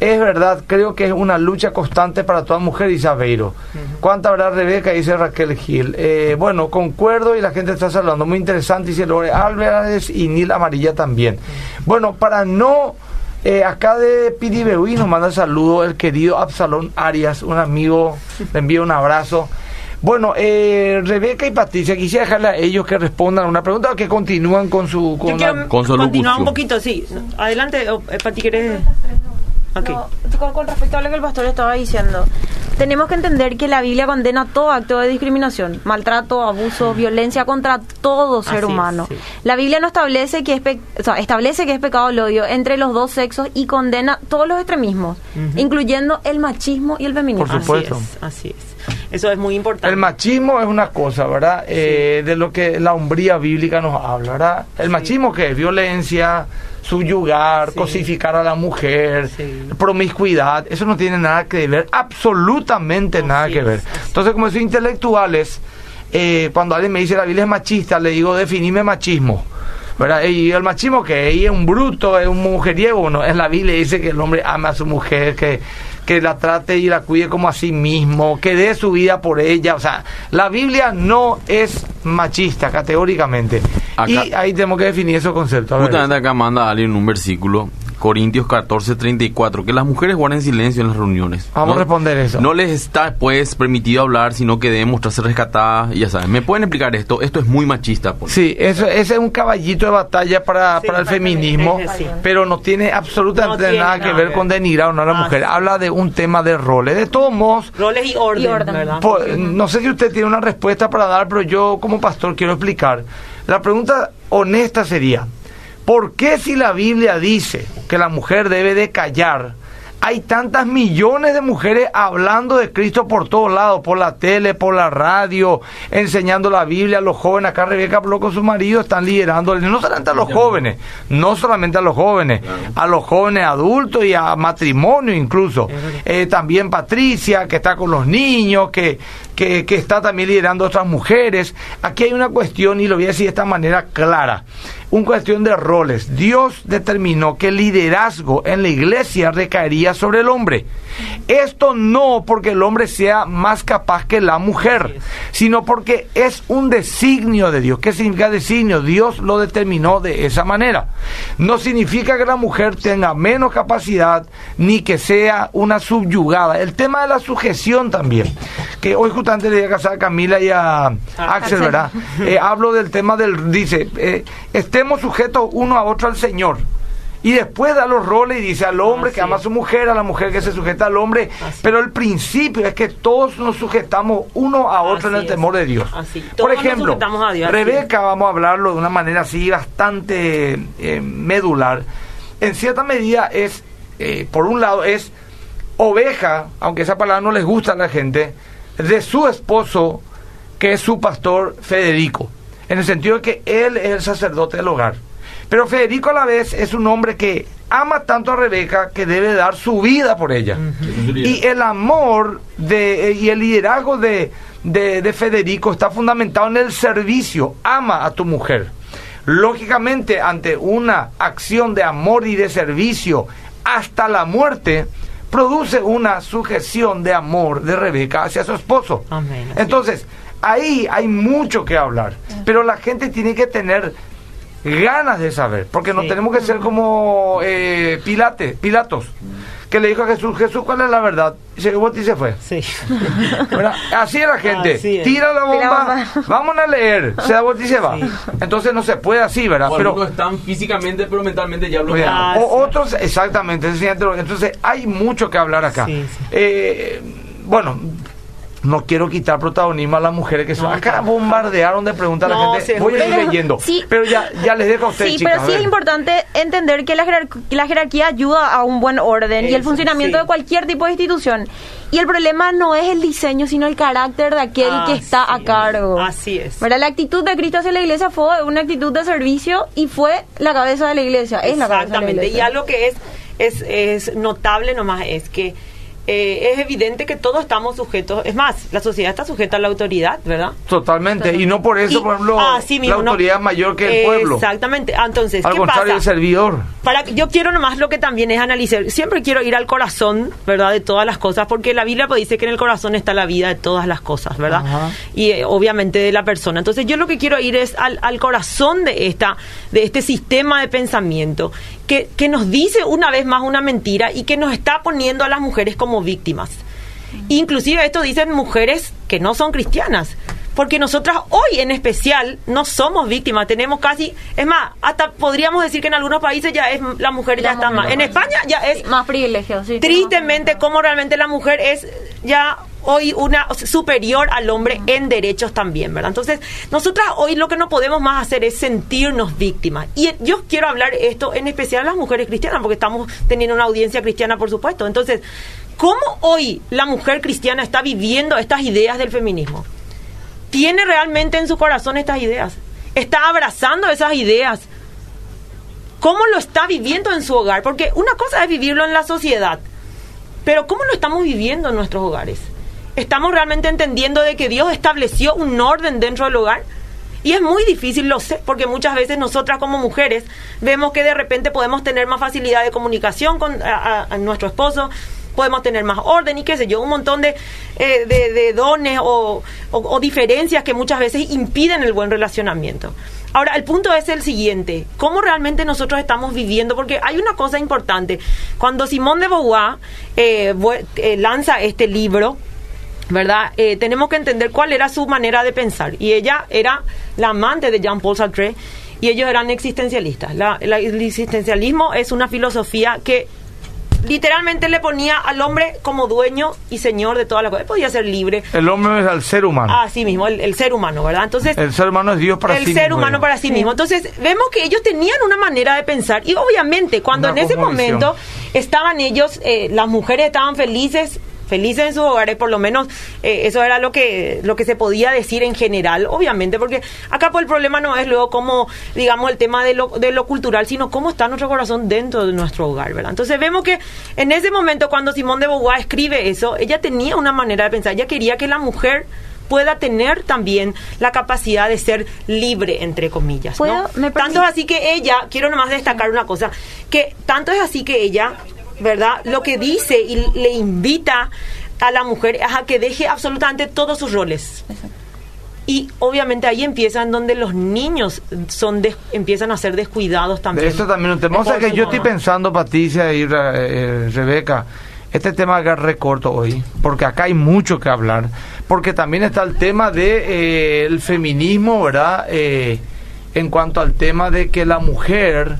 Es verdad, creo que es una lucha constante para toda mujer, dice Aveiro. ¿Cuánta habrá Rebeca? Dice Raquel Gil. Eh, bueno, concuerdo y la gente está saludando. Muy interesante, dice Lore Álvarez y Nil Amarilla también. Bueno, para no... eh, acá de Piribehuí nos manda saludo el querido Absalón Arias, un amigo, le envío un abrazo. Bueno, eh, Rebeca y Patricia, quisiera dejarle a ellos que respondan a una pregunta o que continúan con su... Yo Con quiero la- con su continuar un poquito, sí. Adelante, eh, Pati, ¿querés? No, con, con respecto a lo que el pastor estaba diciendo, tenemos que entender que la Biblia condena todo acto de discriminación, maltrato, abuso, violencia contra todo ser Así es, humano. sí. La Biblia no establece que es pe- o sea, establece que es pecado el odio entre los dos sexos y condena todos los extremismos, incluyendo el machismo y el feminismo. Por supuesto. Así es, así es. Eso es muy importante. El machismo es una cosa, ¿verdad? Eh, de lo que la hombría bíblica nos habla, ¿verdad? El machismo que es violencia, subyugar, Sí. cosificar a la mujer, Sí. promiscuidad, eso no tiene nada que ver, absolutamente nada que ver. Entonces, como soy intelectuales, eh, cuando alguien me dice la Biblia es machista, le digo, definime machismo. ¿verdad? Y el machismo que es un bruto, es un mujeriego, no, en la Biblia dice que el hombre ama a su mujer, que, que la trate y la cuide como a sí mismo, que dé su vida por ella. O sea, la Biblia no es machista categóricamente. Acá- y ahí tenemos que definir esos conceptos. Justamente acá manda alguien un versículo, Corintios 14, 34, que las mujeres guarden silencio en las reuniones. Vamos No- a responder eso. No les está pues permitido hablar, sino que deben mostrarse rescatadas, y ya saben. ¿Me pueden explicar esto? Esto es muy machista. Pues. Sí, eso, ese es un caballito de batalla para, Sí, para el feminismo, pero no tiene absolutamente No tiene nada que ver con denigrar o no a la Ah, mujer. sí. Habla de un tema de roles. De todos modos, Roles y orden, Y orden. ¿verdad? no sé si usted tiene una respuesta para dar, pero yo como pastor quiero explicar. La pregunta honesta sería, ¿por qué si la Biblia dice que la mujer debe de callar? Hay tantas millones de mujeres hablando de Cristo por todos lados, por la tele, por la radio, enseñando la Biblia a los jóvenes. Acá Rebeca habló con su marido, están liderando, no solamente a los jóvenes, no solamente a los jóvenes, a los jóvenes adultos y a matrimonio incluso. Eh, también Patricia, que está con los niños, que, que, que está también liderando a otras mujeres. Aquí hay una cuestión, y lo voy a decir de esta manera clara, una cuestión de roles. Dios determinó que el liderazgo en la iglesia recaería sobre el hombre. Esto no porque el hombre sea más capaz que la mujer, sino porque es un designio de Dios. ¿Qué significa designio? Dios lo determinó de esa manera. No significa que la mujer tenga menos capacidad ni que sea una subyugada. El tema de la sujeción también, que hoy justamente le voy a casar a Camila y a Axel, Axel. ¿verdad? Eh, hablo del tema del, dice, eh, estemos sujetos uno a otro al Señor. Y después da los roles y dice al hombre que ama a su mujer, a la mujer que se sujeta al hombre. Así. Pero el principio es que todos nos sujetamos uno a otro en el es. temor de Dios. Así. Por ejemplo, Dios, Rebeca, vamos a hablarlo de una manera así bastante eh, medular. En cierta medida es, eh, por un lado, es oveja, aunque esa palabra no les gusta a la gente, de su esposo, que es su pastor Federico. En el sentido de que él es el sacerdote del hogar. Pero Federico a la vez es un hombre que ama tanto a Rebeca que debe dar su vida por ella. Y el amor de, eh, y el liderazgo de, de- de Federico está fundamentado en el servicio. Ama a tu mujer. Lógicamente, ante una acción de amor y de servicio hasta la muerte, produce una sujeción de amor de Rebeca hacia su esposo. Amén, Entonces, ahí hay mucho que hablar, pero la gente tiene que tener ganas de saber, porque no tenemos que ser como eh, Pilate, Pilatos, que le dijo a Jesús, Jesús, ¿cuál es la verdad? Y se y se fue. Sí. Así es la gente. Así es. Tira la Tira bomba, bomba. vamos a leer, se da vuelta y se va. Sí. Entonces no se puede así, ¿verdad? O Pero están físicamente, pero mentalmente ya bloqueados. Ah, o- sí. otros, exactamente, entonces hay mucho que hablar acá. Sí, sí. Eh, bueno, no quiero quitar protagonismo a las mujeres que son. No, acá bombardearon de preguntas a No, la gente. Voy a ir leyendo. sí. pero ya, ya les dejo a ustedes, Sí, chicas. pero sí es importante entender que la, jerar- la jerarquía ayuda a un buen orden y el funcionamiento sí. de cualquier tipo de institución. Y el problema no es el diseño, sino el carácter de aquel que está a es. cargo. Así es. ¿Verdad? La actitud de Cristo hacia la iglesia fue una actitud de servicio y fue la cabeza de la iglesia. Es la cabeza de la Exactamente. Y algo que es, es, es notable nomás es que eh, es evidente que todos estamos sujetos. Es más, la sociedad está sujeta a la autoridad, ¿verdad? Totalmente. Y no por eso, Y- por ejemplo, así la mismo, ¿no? autoridad es mayor que el pueblo. Exactamente. Ah, Entonces, Al ¿qué contrario, el servidor. Para, yo quiero nomás lo que también es analizar. Siempre quiero ir al corazón, ¿verdad? De todas las cosas, porque la Biblia pues, dice que en el corazón está la vida de todas las cosas, ¿verdad? Ajá. Y eh, obviamente de la persona. Entonces, yo lo que quiero ir es al, al corazón de esta, de este sistema de pensamiento que, que nos dice una vez más una mentira y que nos está poniendo a las mujeres como víctimas. Inclusive esto dicen mujeres que no son cristianas. Porque nosotras hoy en especial no somos víctimas, tenemos casi, es más, hasta podríamos decir que en algunos países ya es la mujer ya La está mujer. más. En España ya es Más privilegios, sí. tristemente como realmente la mujer es ya hoy una superior al hombre en derechos también, ¿verdad? Entonces, nosotras hoy lo que no podemos más hacer es sentirnos víctimas. Y yo quiero hablar esto en especial a las mujeres cristianas, porque estamos teniendo una audiencia cristiana, por supuesto. Entonces, ¿cómo hoy la mujer cristiana está viviendo estas ideas del feminismo? ¿Tiene realmente en su corazón estas ideas? ¿Está abrazando esas ideas? cómo lo está viviendo en su hogar, porque una cosa es vivirlo en la sociedad, pero cómo lo estamos viviendo en nuestros hogares. ¿Estamos realmente entendiendo de que Dios estableció un orden dentro del hogar? Y es muy difícil, lo sé, porque muchas veces nosotras como mujeres vemos que de repente podemos tener más facilidad de comunicación con nuestro esposo, podemos tener más orden y qué sé yo, un montón de, eh, de, dones o, diferencias que muchas veces impiden el buen relacionamiento. Ahora, el punto es el siguiente, ¿cómo realmente nosotros estamos viviendo? Porque hay una cosa importante, cuando Simón de Beauvoir eh, eh, lanza este libro, ¿verdad? Tenemos que entender cuál era su manera de pensar. Y ella era la amante de Jean-Paul Sartre y ellos eran existencialistas. El existencialismo es una filosofía que literalmente le ponía al hombre como dueño y señor de toda la cosa. Él podía ser libre. El hombre es al ser humano. Así mismo, el, el ser humano, ¿verdad? Entonces, El ser humano es Dios para el sí ser mismo, humano digamos. para sí mismo. Entonces, vemos que ellos tenían una manera de pensar y obviamente cuando Una en ese momento estaban ellos, eh, las mujeres estaban felices felices en sus hogares, por lo menos eh, eso era lo que lo que se podía decir en general, obviamente, porque acá pues el problema no es luego cómo, digamos, el tema de lo, de lo cultural, sino cómo está nuestro corazón dentro de nuestro hogar, ¿verdad? Entonces vemos que en ese momento cuando Simón de Beauvoir escribe eso, ella tenía una manera de pensar, ella quería que la mujer pueda tener también la capacidad de ser libre, entre comillas. ¿no? Tanto es así que ella, quiero nomás destacar una cosa, que tanto es así que ella, ¿verdad? Lo que dice y le invita a la mujer es a que deje absolutamente todos sus roles. Y obviamente ahí empiezan donde los niños son des- empiezan a ser descuidados también. De eso también un tema. O sea que yo estoy pensando, Patricia y Re- eh, Rebeca, este tema acá recorto hoy, porque acá hay mucho que hablar, porque también está el tema de eh, el feminismo, ¿verdad? Eh, en cuanto al tema de que la mujer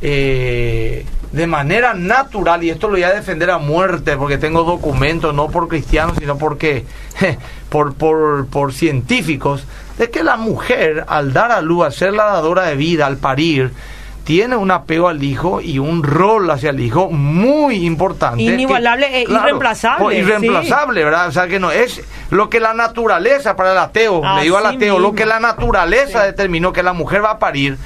eh, de manera natural, y esto lo voy a defender a muerte, porque tengo documentos, no por cristianos, sino porque por, por, por científicos, de que la mujer al dar a luz, al ser la dadora de vida, al parir, tiene un apego al hijo y un rol hacia el hijo muy importante. Inigualable que- e irreemplazable, pues, irreemplazable, ¿verdad? O sea que no es lo que la naturaleza para el ateo, le digo al ateo, lo que la naturaleza determinó que la mujer va a parir.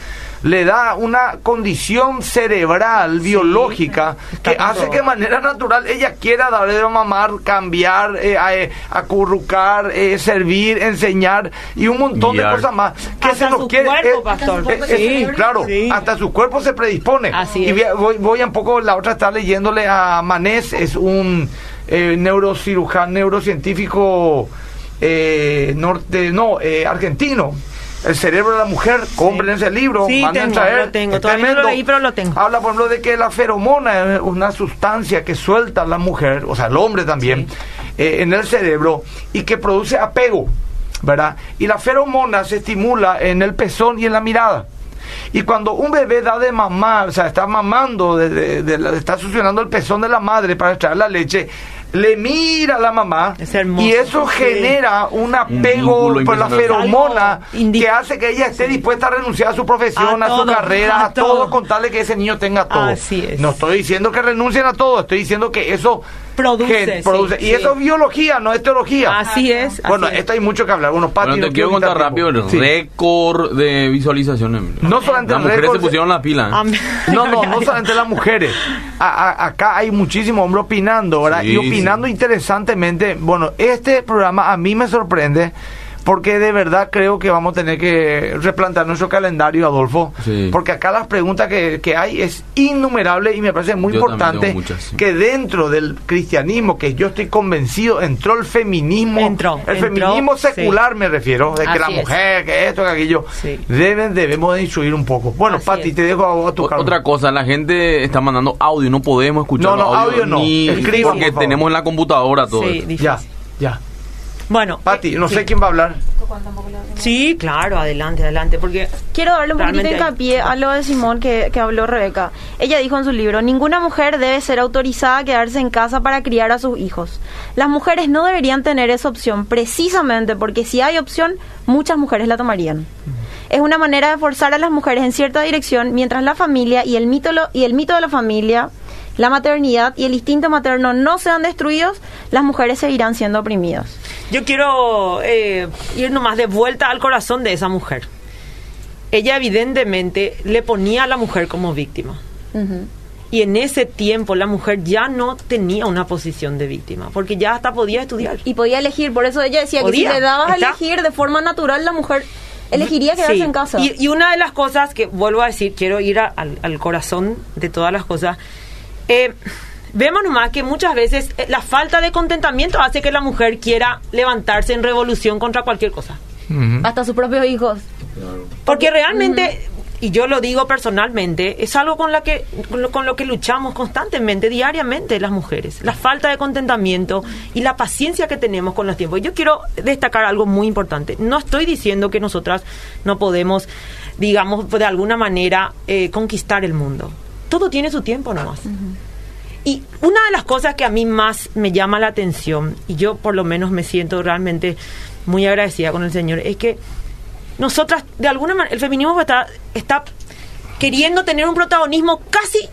Le da una condición cerebral, biológica, está que hace que de manera natural ella quiera dar de mamar, cambiar, eh, a- eh, acurrucar, eh, servir, enseñar y un montón Guiar. de cosas más. Que Hasta se nos su quiere. cuerpo, eh, pastor. eh, Sí, eh, claro, sí. hasta su cuerpo se predispone. Así y es. voy a- voy, voy un poco, la otra está leyéndole a Manés, es un eh, neurocirujano, neurocientífico eh, norte, no, eh, argentino. El cerebro de la mujer, compren ese libro, Sí, manden tengo, traer. lo tengo. es Todavía no lo leí, pero lo tengo. Habla, por ejemplo, de que la feromona es una sustancia que suelta la mujer, o sea, el hombre también, eh, en el cerebro y que produce apego, ¿verdad? Y la feromona se estimula en el pezón y en la mirada. Y cuando un bebé da de mamar, o sea, está mamando, de, de- de está succionando el pezón de la madre para extraer la leche, le mira a la mamá Es hermoso. y eso Sí. genera un apego por la feromona que hace que ella esté dispuesta a renunciar a su profesión, A a, su carrera, a, a todo. todo. con tal de que ese niño tenga todo. Así es. No estoy diciendo que renuncien a todo, estoy diciendo que eso Produce, sí, produce. y sí. eso es biología, no es teología. Así es. bueno, así es. esto hay mucho que hablar. Bueno, Pati, Bueno, no te quiero contar rápido el Sí. récord de visualizaciones. No solamente Las mujeres récord, se pusieron la pila. ¿eh? Amén. No, no, no solamente las mujeres. A- a- acá hay muchísimos hombres opinando, ¿verdad? Sí, y opinando interesantemente. Bueno, este programa a mí me sorprende porque de verdad creo que vamos a tener que replantear nuestro calendario, Adolfo. Sí. Porque acá las preguntas que, que hay es innumerable y me parece muy Yo importante tengo muchas, sí. que dentro del cristianismo, que yo estoy convencido, entró el feminismo. Entró, el entró, feminismo secular sí. me refiero, de que la es. mujer, que esto, que aquello. Sí. Deben, debemos de instruir un poco. Bueno, Así Pati, es. te dejo a, a tu cargo. Otra cosa, la gente está mandando audio, no podemos escuchar No, no, audio no. ni porque tenemos en la computadora todo. Sí, difícil. Ya, ya. Bueno, Pati, eh, no sí. sé quién va a hablar. Sí, claro, adelante, adelante, porque Quiero darle un poquito de hay- hincapié a lo de Simón que, que habló Rebeca. Ella dijo en su libro, ninguna mujer debe ser autorizada a quedarse en casa para criar a sus hijos. Las mujeres no deberían tener esa opción, precisamente porque si hay opción, muchas mujeres la tomarían. Es una manera de forzar a las mujeres en cierta dirección, mientras la familia y el mito, lo- y el mito de la familia, la maternidad y el instinto materno no sean destruidos, las mujeres seguirán siendo oprimidas. yo quiero eh, ir nomás de vuelta al corazón de esa mujer. ella evidentemente le ponía a la mujer como víctima. Y en ese tiempo la mujer ya no tenía una posición de víctima, porque ya hasta podía estudiar. Y podía elegir, por eso ella decía que Podía, si le dabas a elegir de forma natural, la mujer elegiría quedarse Sí. en casa. Y, y una de las cosas que vuelvo a decir, quiero ir a- al, al corazón de todas las cosas. Eh, vemos nomás que muchas veces eh, la falta de contentamiento hace que la mujer quiera levantarse en revolución contra cualquier cosa. Hasta sus propios hijos. Porque realmente, y yo lo digo personalmente, es algo con, la que, con, lo, con lo que luchamos constantemente, diariamente las mujeres. La falta de contentamiento y la paciencia que tenemos con los tiempos. Yo quiero destacar algo muy importante. No estoy diciendo que nosotras no podemos, digamos, de alguna manera eh, conquistar el mundo. Todo tiene su tiempo nomás. Y una de las cosas que a mí más me llama la atención, y yo por lo menos me siento realmente muy agradecida con el Señor, es que nosotras, de alguna manera, el feminismo está, está queriendo tener un protagonismo casi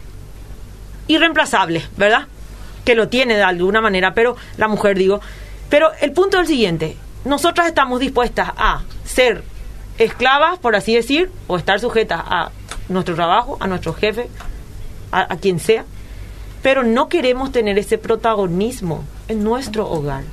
irreemplazable, ¿verdad? Que lo tiene de alguna manera, pero la mujer, digo. Pero el punto es el siguiente: nosotras estamos dispuestas a ser esclavas, por así decir, o estar sujetas a nuestro trabajo, a nuestro jefe, a, a quien sea, pero no queremos tener ese protagonismo en nuestro hogar.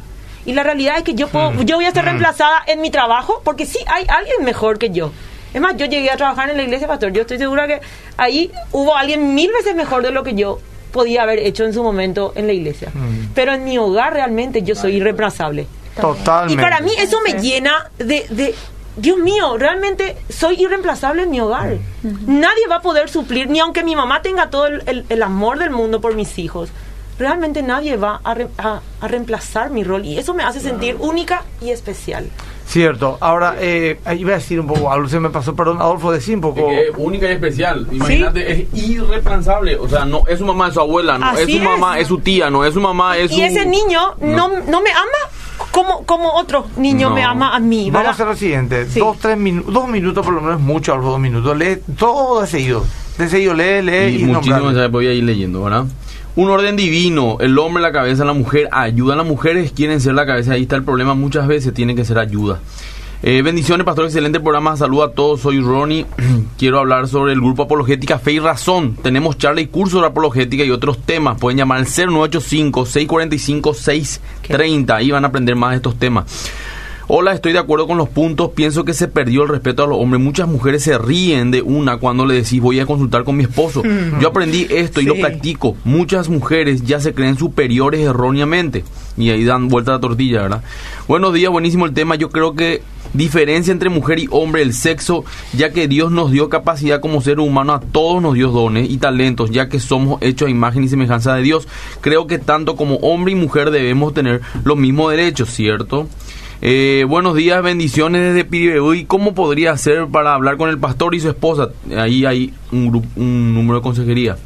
Y la realidad es que yo puedo, yo voy a ser reemplazada en mi trabajo porque sí hay alguien mejor que yo. Es más, yo llegué a trabajar en la iglesia, pastor. Yo estoy segura que ahí hubo alguien mil veces mejor de lo que yo podía haber hecho en su momento en la iglesia. Pero en mi hogar realmente yo soy irreemplazable. Totalmente. Y para mí eso me llena de, de- Dios mío, realmente soy irreemplazable en mi hogar. Nadie va a poder suplir, ni aunque mi mamá tenga todo el, el- el amor del mundo por mis hijos. Realmente nadie va a, re- a- a reemplazar mi rol y eso me hace sentir única y especial. Cierto. Ahora, eh, iba a decir un poco algo, se me pasó, perdón, Adolfo, decí un poco. Es que es única y especial. Imagínate, es irreemplazable. O sea, no es su mamá, es su abuela, no Así es su es. mamá, es su tía, no es su mamá, es y su... ese niño no, no me ama como, como otro niño No. me ama a mí. Vamos a ¿verdad? hacer lo siguiente, Sí. dos, tres minutos, dos minutos por lo menos, mucho, Adolfo, dos minutos, lee todo de seguido. De seguido, lee, lee Y y, muchísimo nombrale. ya voy a ir leyendo, ¿verdad? Un orden divino, el hombre la cabeza, la mujer ayuda. Las mujeres quieren ser la cabeza, ahí está el problema, muchas veces tienen que ser ayuda. Eh, bendiciones, pastor, excelente programa, saludo a todos, soy Ronnie, quiero hablar sobre el grupo Apologética Fe y Razón. Tenemos charla y curso de apologética y otros temas, pueden llamar al 0985-645-630, ahí van a aprender más de estos temas. Hola, estoy de acuerdo con los puntos. Pienso que se perdió el respeto a los hombres. Muchas mujeres se ríen de una cuando le decís voy a consultar con mi esposo. Yo aprendí esto y lo practico. Muchas mujeres ya se creen superiores erróneamente. Y ahí dan vuelta a la tortilla, ¿verdad? Buenos días, buenísimo el tema. Yo creo que diferencia entre mujer y hombre, el sexo, ya que Dios nos dio capacidad como ser humano, a todos nos dio dones y talentos, ya que somos hechos a imagen y semejanza de Dios. Creo que tanto como hombre y mujer debemos tener los mismos derechos, ¿cierto? Eh, buenos días, bendiciones desde Piribebuy. ¿Cómo podría hacer para hablar con el pastor y su esposa? Ahí hay un, grupo, un número de consejería.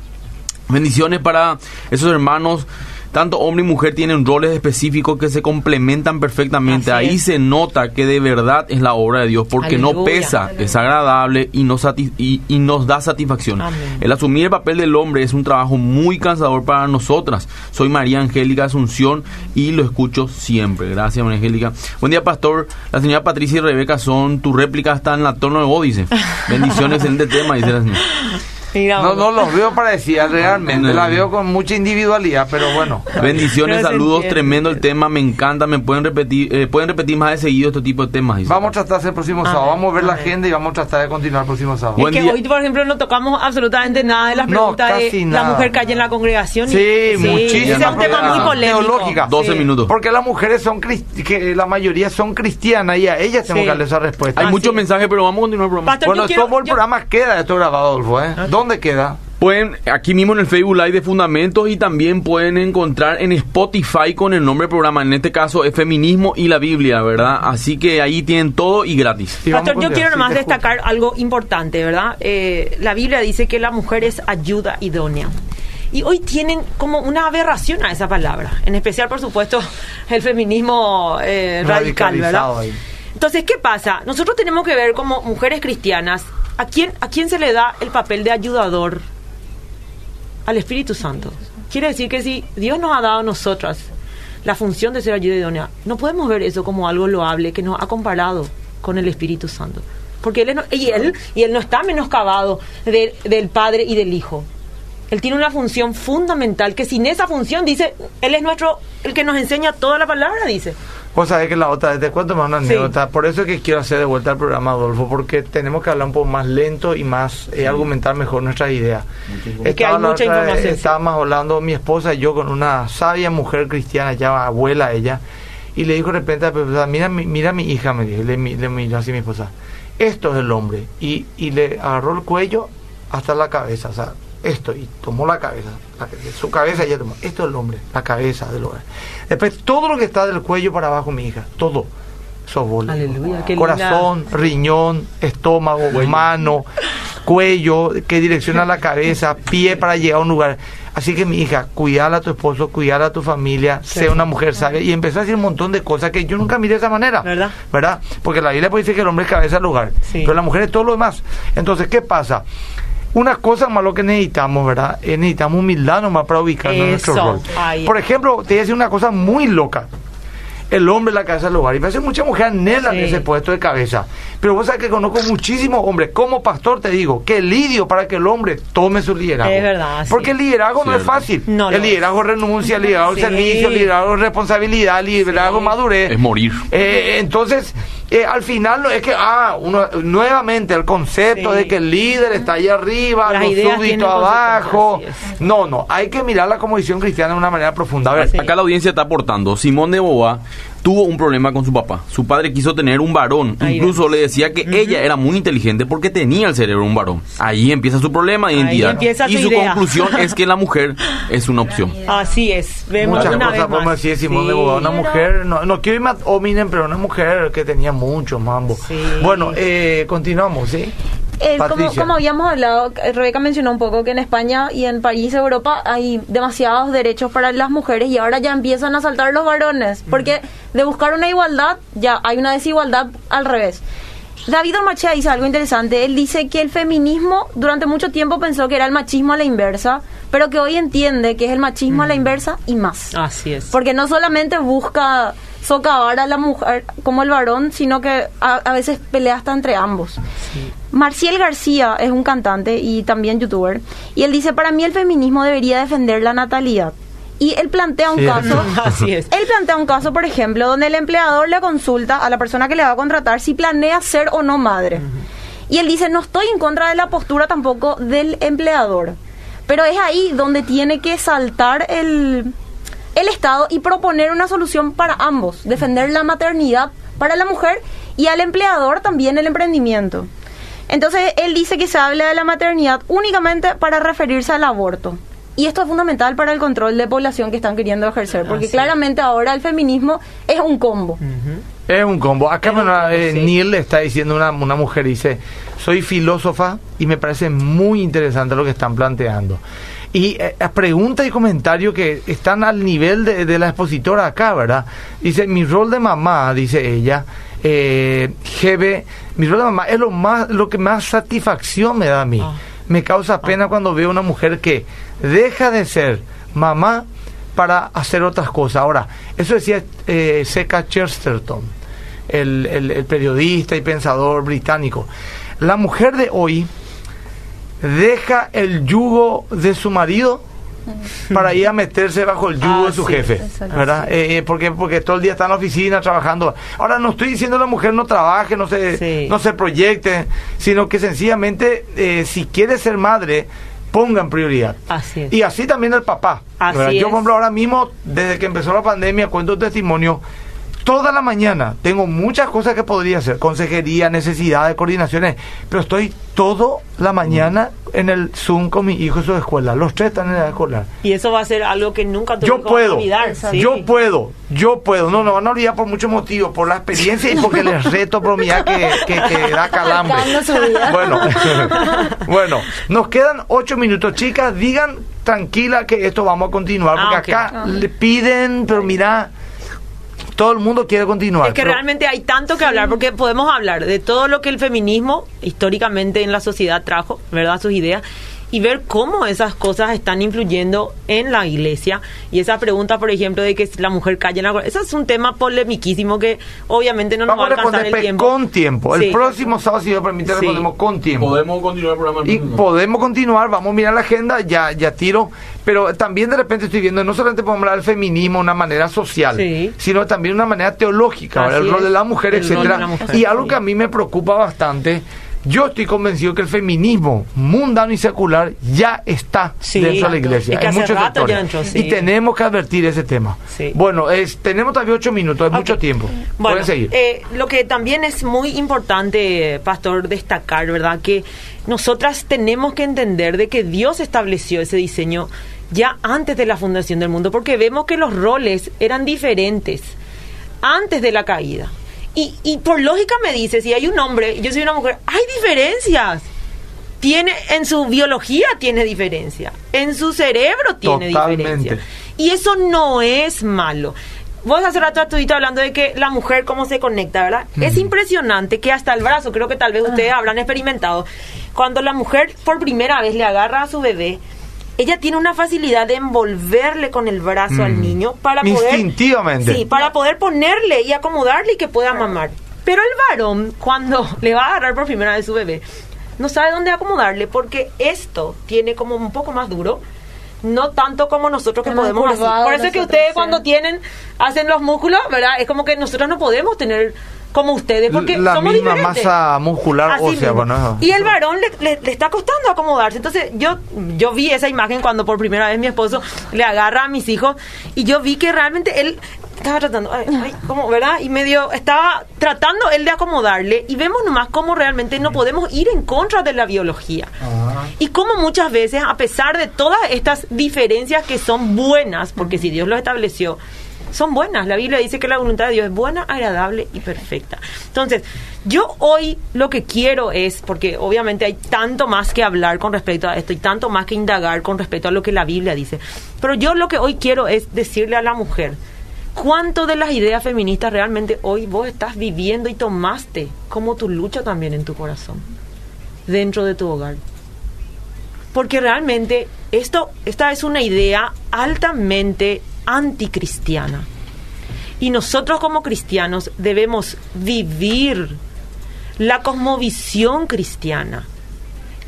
Bendiciones para esos hermanos. Tanto hombre y mujer tienen roles específicos que se complementan perfectamente. Así Ahí es. se nota que de verdad es la obra de Dios, porque no Aleluya. pesa, es agradable y nos, y, y nos da satisfacción. Amén. El asumir el papel del hombre es un trabajo muy cansador para nosotras. Soy María Angélica Asunción y lo escucho siempre. Gracias, María Angélica. Buen día, pastor. La señora Patricia y Rebeca son tu réplica hasta en la tono de voz, dice. Bendiciones, excelente tema, dice la señora. No, no los veo parecidas realmente, No. la veo con mucha individualidad, pero bueno. Bendiciones, saludos, tremendo el tema, me encanta, me pueden repetir, eh, pueden repetir más de seguido este tipo de temas. Vamos a tratar de hacer el próximo sábado, vamos a ver la amén. agenda y vamos a tratar de continuar el próximo sábado. Buen es que día. hoy, por ejemplo, no tocamos absolutamente nada de las No, preguntas de casi la nada. mujer cae en la congregación. y- Sí, muchísimo. Es un tema muy polémico. Teológica. 12 Sí. minutos. Porque las mujeres son que la mayoría son cristianas y a ellas tenemos Sí. que darle esa respuesta. Hay Ah, muchos sí. mensajes, pero vamos a continuar el programa. Pastor, bueno, quiero- todo el yo- programa queda esto grabado, Adolfo, ¿eh? ¿Dónde queda? Pueden, aquí mismo en el Facebook Live de Fundamentos y también pueden encontrar en Spotify con el nombre del programa. En este caso es Feminismo y la Biblia, ¿verdad? Así que ahí tienen todo y gratis. Sí, Pastor, yo quiero sí, nomás escucho. destacar algo importante, ¿verdad? Eh, la Biblia dice que la mujer es ayuda idónea. Y hoy tienen como una aberración a esa palabra. En especial, por supuesto, el feminismo eh, radical, ¿verdad? ahí. Entonces, ¿qué pasa? Nosotros tenemos que ver como mujeres cristianas, ¿a quién, ¿a quién se le da el papel de ayudador? Al Espíritu Santo. Quiere decir que si Dios nos ha dado a nosotras la función de ser ayuda idónea, no podemos ver eso como algo loable que nos ha comparado con el Espíritu Santo. porque él y él y él no está menoscabado de- del padre y del hijo. Él tiene una función fundamental que sin esa función dice, él es nuestro el que nos enseña toda la palabra, dice. Vos sabés que la otra vez te cuento más una Sí. anécdota. Por eso es que quiero hacer de vuelta el programa, Adolfo, porque tenemos que hablar un poco más lento y más eh, argumentar mejor nuestras ideas. Es que hay Estaba la mucha otra vez- información, sí. Estábamos hablando mi esposa y yo con una sabia mujer cristiana, ya abuela ella, y le dijo de repente, a mi esposa, mira, mi- mira mi hija, me dijo, le, mi- le miró así mi esposa, esto es el hombre. Y, y le agarró el cuello hasta la cabeza, o sea, esto, y tomó la cabeza, la- su cabeza ya tomó, esto es el hombre, la cabeza del hombre. Después todo lo que está del cuello para abajo, mi hija, todo. Digo. Aleluya, qué Corazón, riñón, estómago, mano, cuello, que direcciona la cabeza, pie para llegar a un lugar. Así que mi hija, cuidar a tu esposo, cuidar a tu familia, sea una mujer sabia. Y empezó a decir un montón de cosas que yo nunca miré de esa manera. ¿Verdad? ¿Verdad? Porque la Biblia puede decir que el hombre es cabeza del lugar, Sí. pero la mujer es todo lo demás. Entonces, ¿qué pasa? Una cosa más lo que necesitamos, ¿verdad? Es necesitamos humildad nomás para ubicarnos en nuestro Eso, rol. Por ejemplo, te voy a decir una cosa muy loca. El hombre es la cabeza del hogar. Y parece mucha mujer anhelan Sí. ese puesto de cabeza. Pero vos sabes que conozco muchísimos hombres. Como pastor te digo, que lidio para que el hombre tome su liderazgo. Es verdad, sí. Porque el liderazgo no es fácil. No el es. liderazgo renuncia, el liderazgo Sí. servicio, el liderazgo responsabilidad, el liderazgo Sí. madurez. Es morir. Eh, entonces, eh, al final no es que, ah, uno, nuevamente el concepto Sí. de que el líder está ahí arriba, Las los súbditos abajo. No, no, hay que mirarla como visión cristiana de una manera profunda. A ver, Sí. Acá la audiencia está aportando. Simón de Boa tuvo un problema con su papá. Su padre quiso tener un varón. Ahí Incluso le decía que ella era muy inteligente porque tenía el cerebro un varón. Ahí empieza su problema de identidad. y su idea. conclusión es que la mujer es una opción. Así es. Vemos muchas una cosas podemos más. decir de Simón Sí. de. Una mujer, no, no quiero irme a hominen, pero una mujer que tenía mucho mambo. Sí. Bueno, eh, continuamos, ¿sí? Eh, como, como habíamos hablado, Rebeca mencionó un poco que en España y en París, Europa, hay demasiados derechos para las mujeres y ahora ya empiezan a saltar los varones, porque de buscar una igualdad ya hay una desigualdad al revés. David Ormachea dice algo interesante. Él dice que el feminismo durante mucho tiempo pensó que era el machismo a la inversa, pero que hoy entiende que es el machismo a la inversa y más. Así es. Porque no solamente busca socavar a la mujer como el varón, sino que a, a veces pelea hasta entre ambos. Marcial García es un cantante y también youtuber, y él dice, para mí el feminismo debería defender la natalidad. Y él plantea un caso, Así es. él plantea un caso, por ejemplo, donde el empleador le consulta a la persona que le va a contratar si planea ser o no madre. Y él dice, no estoy en contra de la postura tampoco del empleador. Pero es ahí donde tiene que saltar el, el Estado y proponer una solución para ambos. Defender la maternidad para la mujer y al empleador también el emprendimiento. Entonces, él dice que se habla de la maternidad únicamente para referirse al aborto. Y esto es fundamental para el control de población que están queriendo ejercer, porque Así. claramente ahora el feminismo es un combo. Es un combo. Acá Es bueno, combo, eh, sí. Neil le está diciendo una, una mujer, dice, soy filósofa y me parece muy interesante lo que están planteando. Y eh, pregunta y comentario que están al nivel de, de la expositora acá, ¿verdad? Dice, mi rol de mamá, dice ella, eh, mi rol de mamá es lo, más, lo que más satisfacción me da a mí. Ah. Me causa pena cuando veo una mujer que deja de ser mamá para hacer otras cosas. Ahora, eso decía eh, Seca Chesterton, el, el- el periodista y pensador británico. La mujer de hoy deja el yugo de su marido para ir a meterse bajo el yugo Ah, de su sí, jefe. ¿verdad? Eh, eh, porque porque todo el día está en la oficina trabajando. Ahora no estoy diciendo la mujer no trabaje, no se Sí. no se proyecte, sino que sencillamente eh, si quiere ser madre pongan prioridad. Así es. Y así también el papá. Así. Yo, por ejemplo, ahora mismo, desde que empezó la pandemia, cuento testimonio. Toda la mañana tengo muchas cosas que podría hacer, consejería, necesidades, coordinaciones, pero estoy toda la mañana en el Zoom con mi hijo en su escuela. Los tres están en la escuela. Y eso va a ser algo que nunca te Yo puedo, olvidar. sí. yo puedo, yo puedo. No, no van a olvidar por muchos motivos, por la experiencia y porque les reto bromía que, que, que da calambre. Bueno, bueno, nos quedan ocho minutos, chicas. Digan tranquila que esto vamos a continuar, Ah, porque ok. acá le piden, pero mira, todo el mundo quiere continuar. Es que pero- realmente hay tanto que hablar, porque podemos hablar de todo lo que el feminismo históricamente en la sociedad trajo, ¿verdad? Sus ideas. Y ver cómo esas cosas están influyendo en la iglesia. Y esa pregunta, por ejemplo, de que la mujer calle en la... Eso es un tema polemiquísimo que obviamente no nos Vamos va a alcanzar responder el tiempo. con tiempo. Sí. El próximo sábado, si Dios permite, Sí. respondemos con tiempo. Podemos continuar el programa. el Y podemos continuar, vamos a mirar la agenda, ya, ya tiro, pero también de repente estoy viendo, no solamente podemos hablar del feminismo de una manera social, Sí. sino también de una manera teológica, el rol es, de la mujer, el rol etcétera. de la mujer, y algo sí. que a mí me preocupa bastante, yo estoy convencido que el feminismo mundano y secular ya está Sí. dentro de la iglesia. En muchos sectores. ya entró, sí. Y tenemos que advertir ese tema. Sí. Bueno, es, tenemos todavía ocho minutos, es mucho tiempo. Bueno, Pueden seguir. eh, lo que también es muy importante, Pastor, destacar, ¿verdad? Que nosotras tenemos que entender de que Dios estableció ese diseño ya antes de la fundación del mundo, porque vemos que los roles eran diferentes antes de la caída. Y, y por lógica me dice, si hay un hombre y yo soy una mujer, hay diferencias. Tiene, en su biología tiene diferencia, en su cerebro tiene Totalmente. diferencia. Y eso no es malo. Vos hace rato estuviste hablando de que la mujer cómo se conecta, ¿verdad? Es impresionante que hasta el brazo, creo que tal vez ustedes habrán experimentado, cuando la mujer por primera vez le agarra a su bebé, ella tiene una facilidad de envolverle con el brazo al niño para poder Instintivamente. Sí, para poder ponerle y acomodarle y que pueda mamar. Pero el varón cuando le va a agarrar por primera vez su bebé, no sabe dónde acomodarle porque esto tiene como un poco más duro. No tanto como nosotros que podemos curvado Por eso es que ustedes sí. cuando tienen, hacen los músculos, ¿verdad? Es como que nosotros no podemos tener como ustedes porque La somos misma diferentes. masa muscular Así ósea, bueno, Y el varón le, le- le está costando acomodarse. Entonces, yo, yo vi esa imagen cuando por primera vez mi esposo le agarra a mis hijos y yo vi que realmente él estaba tratando, ay, ay, ¿cómo, ¿verdad? Y medio estaba tratando él de acomodarle y vemos nomás cómo realmente no podemos ir en contra de la biología. Y cómo muchas veces, a pesar de todas estas diferencias que son buenas, porque si Dios los estableció, son buenas. La Biblia dice que la voluntad de Dios es buena, agradable y perfecta. Entonces, yo hoy lo que quiero es, porque obviamente hay tanto más que hablar con respecto a esto y tanto más que indagar con respecto a lo que la Biblia dice, pero yo lo que hoy quiero es decirle a la mujer, ¿cuánto de las ideas feministas realmente hoy vos estás viviendo y tomaste como tu lucha también en tu corazón, dentro de tu hogar? Porque realmente esto, esta es una idea altamente anticristiana. Y nosotros como cristianos debemos vivir la cosmovisión cristiana.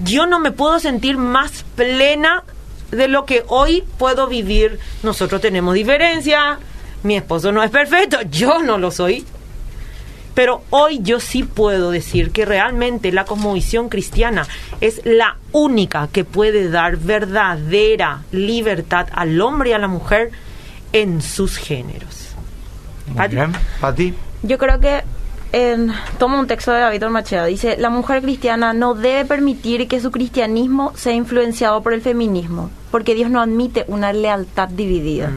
Yo no me puedo sentir más plena de lo que hoy puedo vivir. Nosotros tenemos diferencia, mi esposo no es perfecto, yo no lo soy. Pero hoy yo sí puedo decir que realmente la cosmovisión cristiana es la única que puede dar verdadera libertad al hombre y a la mujer en sus géneros. Muy Pati. bien. Pati. Yo creo que en, toma un texto de David Ormachea. Dice, la mujer cristiana no debe permitir que su cristianismo sea influenciado por el feminismo, porque Dios no admite una lealtad dividida.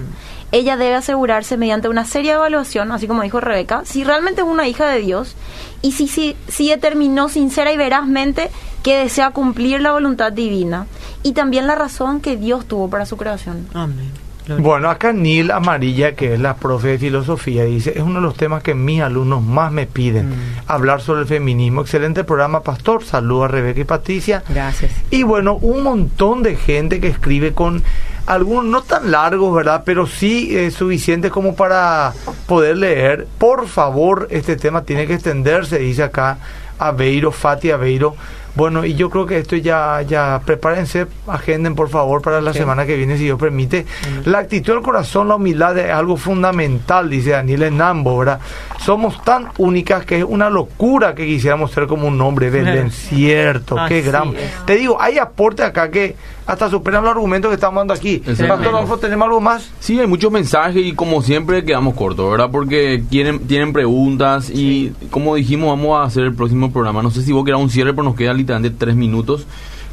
Ella debe asegurarse mediante una seria evaluación, así como dijo Rebeca, si realmente es una hija de Dios y si, si, si determinó sincera y verazmente que desea cumplir la voluntad divina y también la razón que Dios tuvo para su creación. Amén. Bueno, acá Neil Amarilla, que es la profe de filosofía, dice, es uno de los temas que mis alumnos más me piden, hablar sobre el feminismo. Excelente programa, Pastor. Saludos a Rebeca y Patricia. Gracias. Y bueno, un montón de gente que escribe con algunos no tan largos, ¿verdad? Pero sí eh, suficientes como para poder leer. Por favor, este tema tiene que extenderse, dice acá Aveiro, Fati Aveiro. Bueno, y yo creo que esto ya, ya, prepárense, agenden por favor para la Sí. semana que viene, si Dios permite. La actitud del corazón, la humildad es algo fundamental, dice Daniel Enambo, ¿verdad? Somos tan únicas que es una locura que quisiéramos ser como un hombre, Belén, cierto, qué gran. es. Te digo, hay aportes acá que hasta superan los argumentos que estamos dando aquí. Pastor Adolfo, ¿tenemos algo más? Sí, hay muchos mensajes y como siempre quedamos cortos, ¿verdad? Porque quieren, tienen preguntas y como dijimos vamos a hacer el próximo programa. No sé si vos querés un cierre, pero nos quedan literalmente tres minutos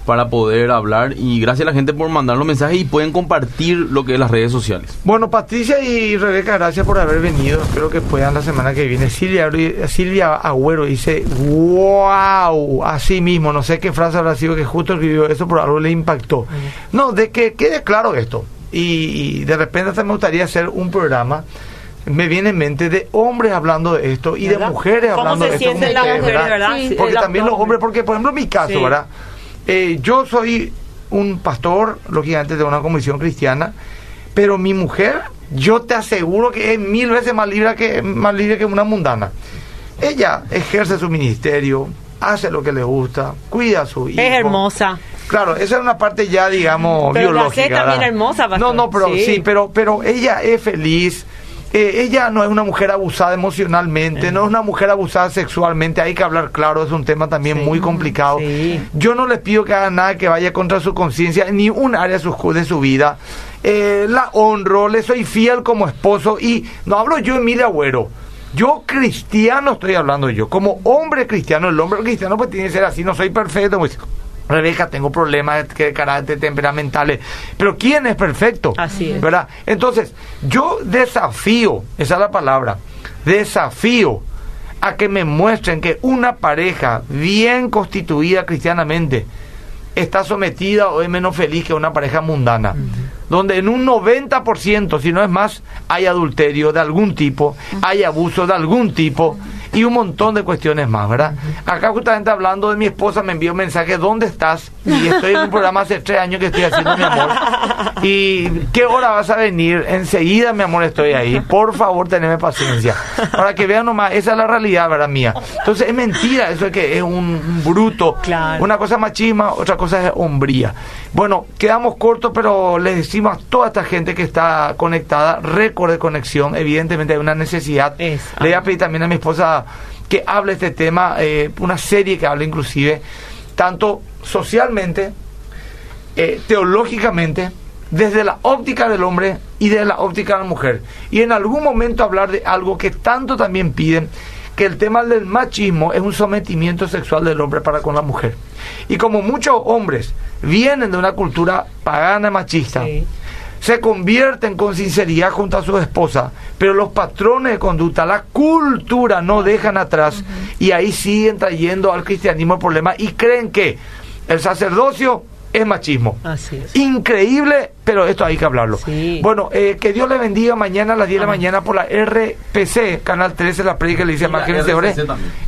para poder hablar y gracias a la gente por mandar los mensajes y pueden compartir lo que es las redes sociales. Bueno, Patricia y Rebeca, gracias por haber venido. Espero que puedan la semana que viene. Silvia, Silvia Agüero dice, wow, así mismo, no sé qué frase habrá sido que justo escribió eso, por algo le impactó. No, de que quede claro esto. Y, y de repente hasta me gustaría hacer un programa. Me viene en mente de hombres hablando de esto y de mujeres ¿Cómo hablando de esto. verdad? Sí, Sí, Porque también los hombres, porque por ejemplo en mi caso, Sí. ¿verdad? Eh, yo soy un pastor, lógicamente de una comisión cristiana, pero mi mujer, yo te aseguro que es mil veces más libre que, más libre que una mundana. Ella ejerce su ministerio, hace lo que le gusta, cuida a su hijo. Es hermosa. Claro, esa es una parte ya, digamos, Pero biológica. sé también ¿verdad? hermosa, pastor. No, no, pero sí, Sí. pero, pero ella es feliz. Eh, ella no es una mujer abusada emocionalmente, no es una mujer abusada sexualmente, hay que hablar claro, es un tema también Sí, muy complicado. sí. Yo no les pido que haga nada que vaya contra su conciencia, ni un área de su, de su vida. Eh, la honro, le soy fiel como esposo y no hablo yo, Emilia Agüero. Yo cristiano estoy hablando yo, como hombre cristiano, el hombre cristiano pues tiene que ser así, no soy perfecto, pues, Rebeca, tengo problemas de, carácter temperamentales, pero ¿quién es perfecto? Así es. ¿Verdad? Entonces, yo desafío, esa es la palabra, desafío a que me muestren que una pareja bien constituida cristianamente está sometida o es menos feliz que una pareja mundana, donde en un 90%, si no es más, hay adulterio de algún tipo, hay abuso de algún tipo y un montón de cuestiones más, ¿verdad? Acá justamente hablando de mi esposa me envió un mensaje, ¿dónde estás? Y estoy en un programa hace tres años que estoy haciendo mi amor. ¿Y qué hora vas a venir? Enseguida, mi amor, estoy ahí. Por favor, teneme paciencia. Para que vean nomás, esa es la realidad, ¿verdad? Mía. Entonces, es mentira, eso es que es un, bruto. Claro. Una cosa es machismo, otra cosa es hombría. Bueno, quedamos cortos, pero les decimos a toda esta gente que está conectada, récord de conexión. Evidentemente hay una necesidad. Es, Le voy a pedir también a mi esposa que hable este tema, eh, una serie que hable inclusive, tanto socialmente, eh, teológicamente, desde la óptica del hombre y desde la óptica de la mujer. Y en algún momento hablar de algo que tanto también piden, que el tema del machismo es un sometimiento sexual del hombre para con la mujer. Y como muchos hombres vienen de una cultura pagana machista, Sí. se convierten con sinceridad junto a su esposa, pero los patrones de conducta, la cultura no dejan atrás y ahí siguen trayendo al cristianismo el problema y creen que el sacerdocio es machismo. Así es. Increíble, pero esto hay que hablarlo. Sí. Bueno, eh, que Dios le bendiga mañana a las 10 de la mañana por la RPC, Canal 13, la predica le dice más que.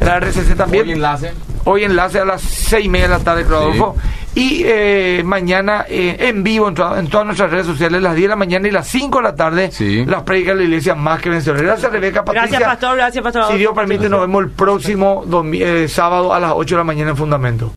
La RCC también. Hoy enlace. Hoy enlace a las seis y media de la tarde, Rodolfo. Y eh, mañana eh, en vivo en, to- en todas nuestras redes sociales, las 10 de la mañana y las 5 de la tarde, Sí. las predicas de la iglesia más que vencedores. Gracias, Rebeca, Patricia. Gracias, pastor. Gracias, pastor. Si Dios permite, nos vemos el próximo eh, sábado a las 8 de la mañana en Fundamento.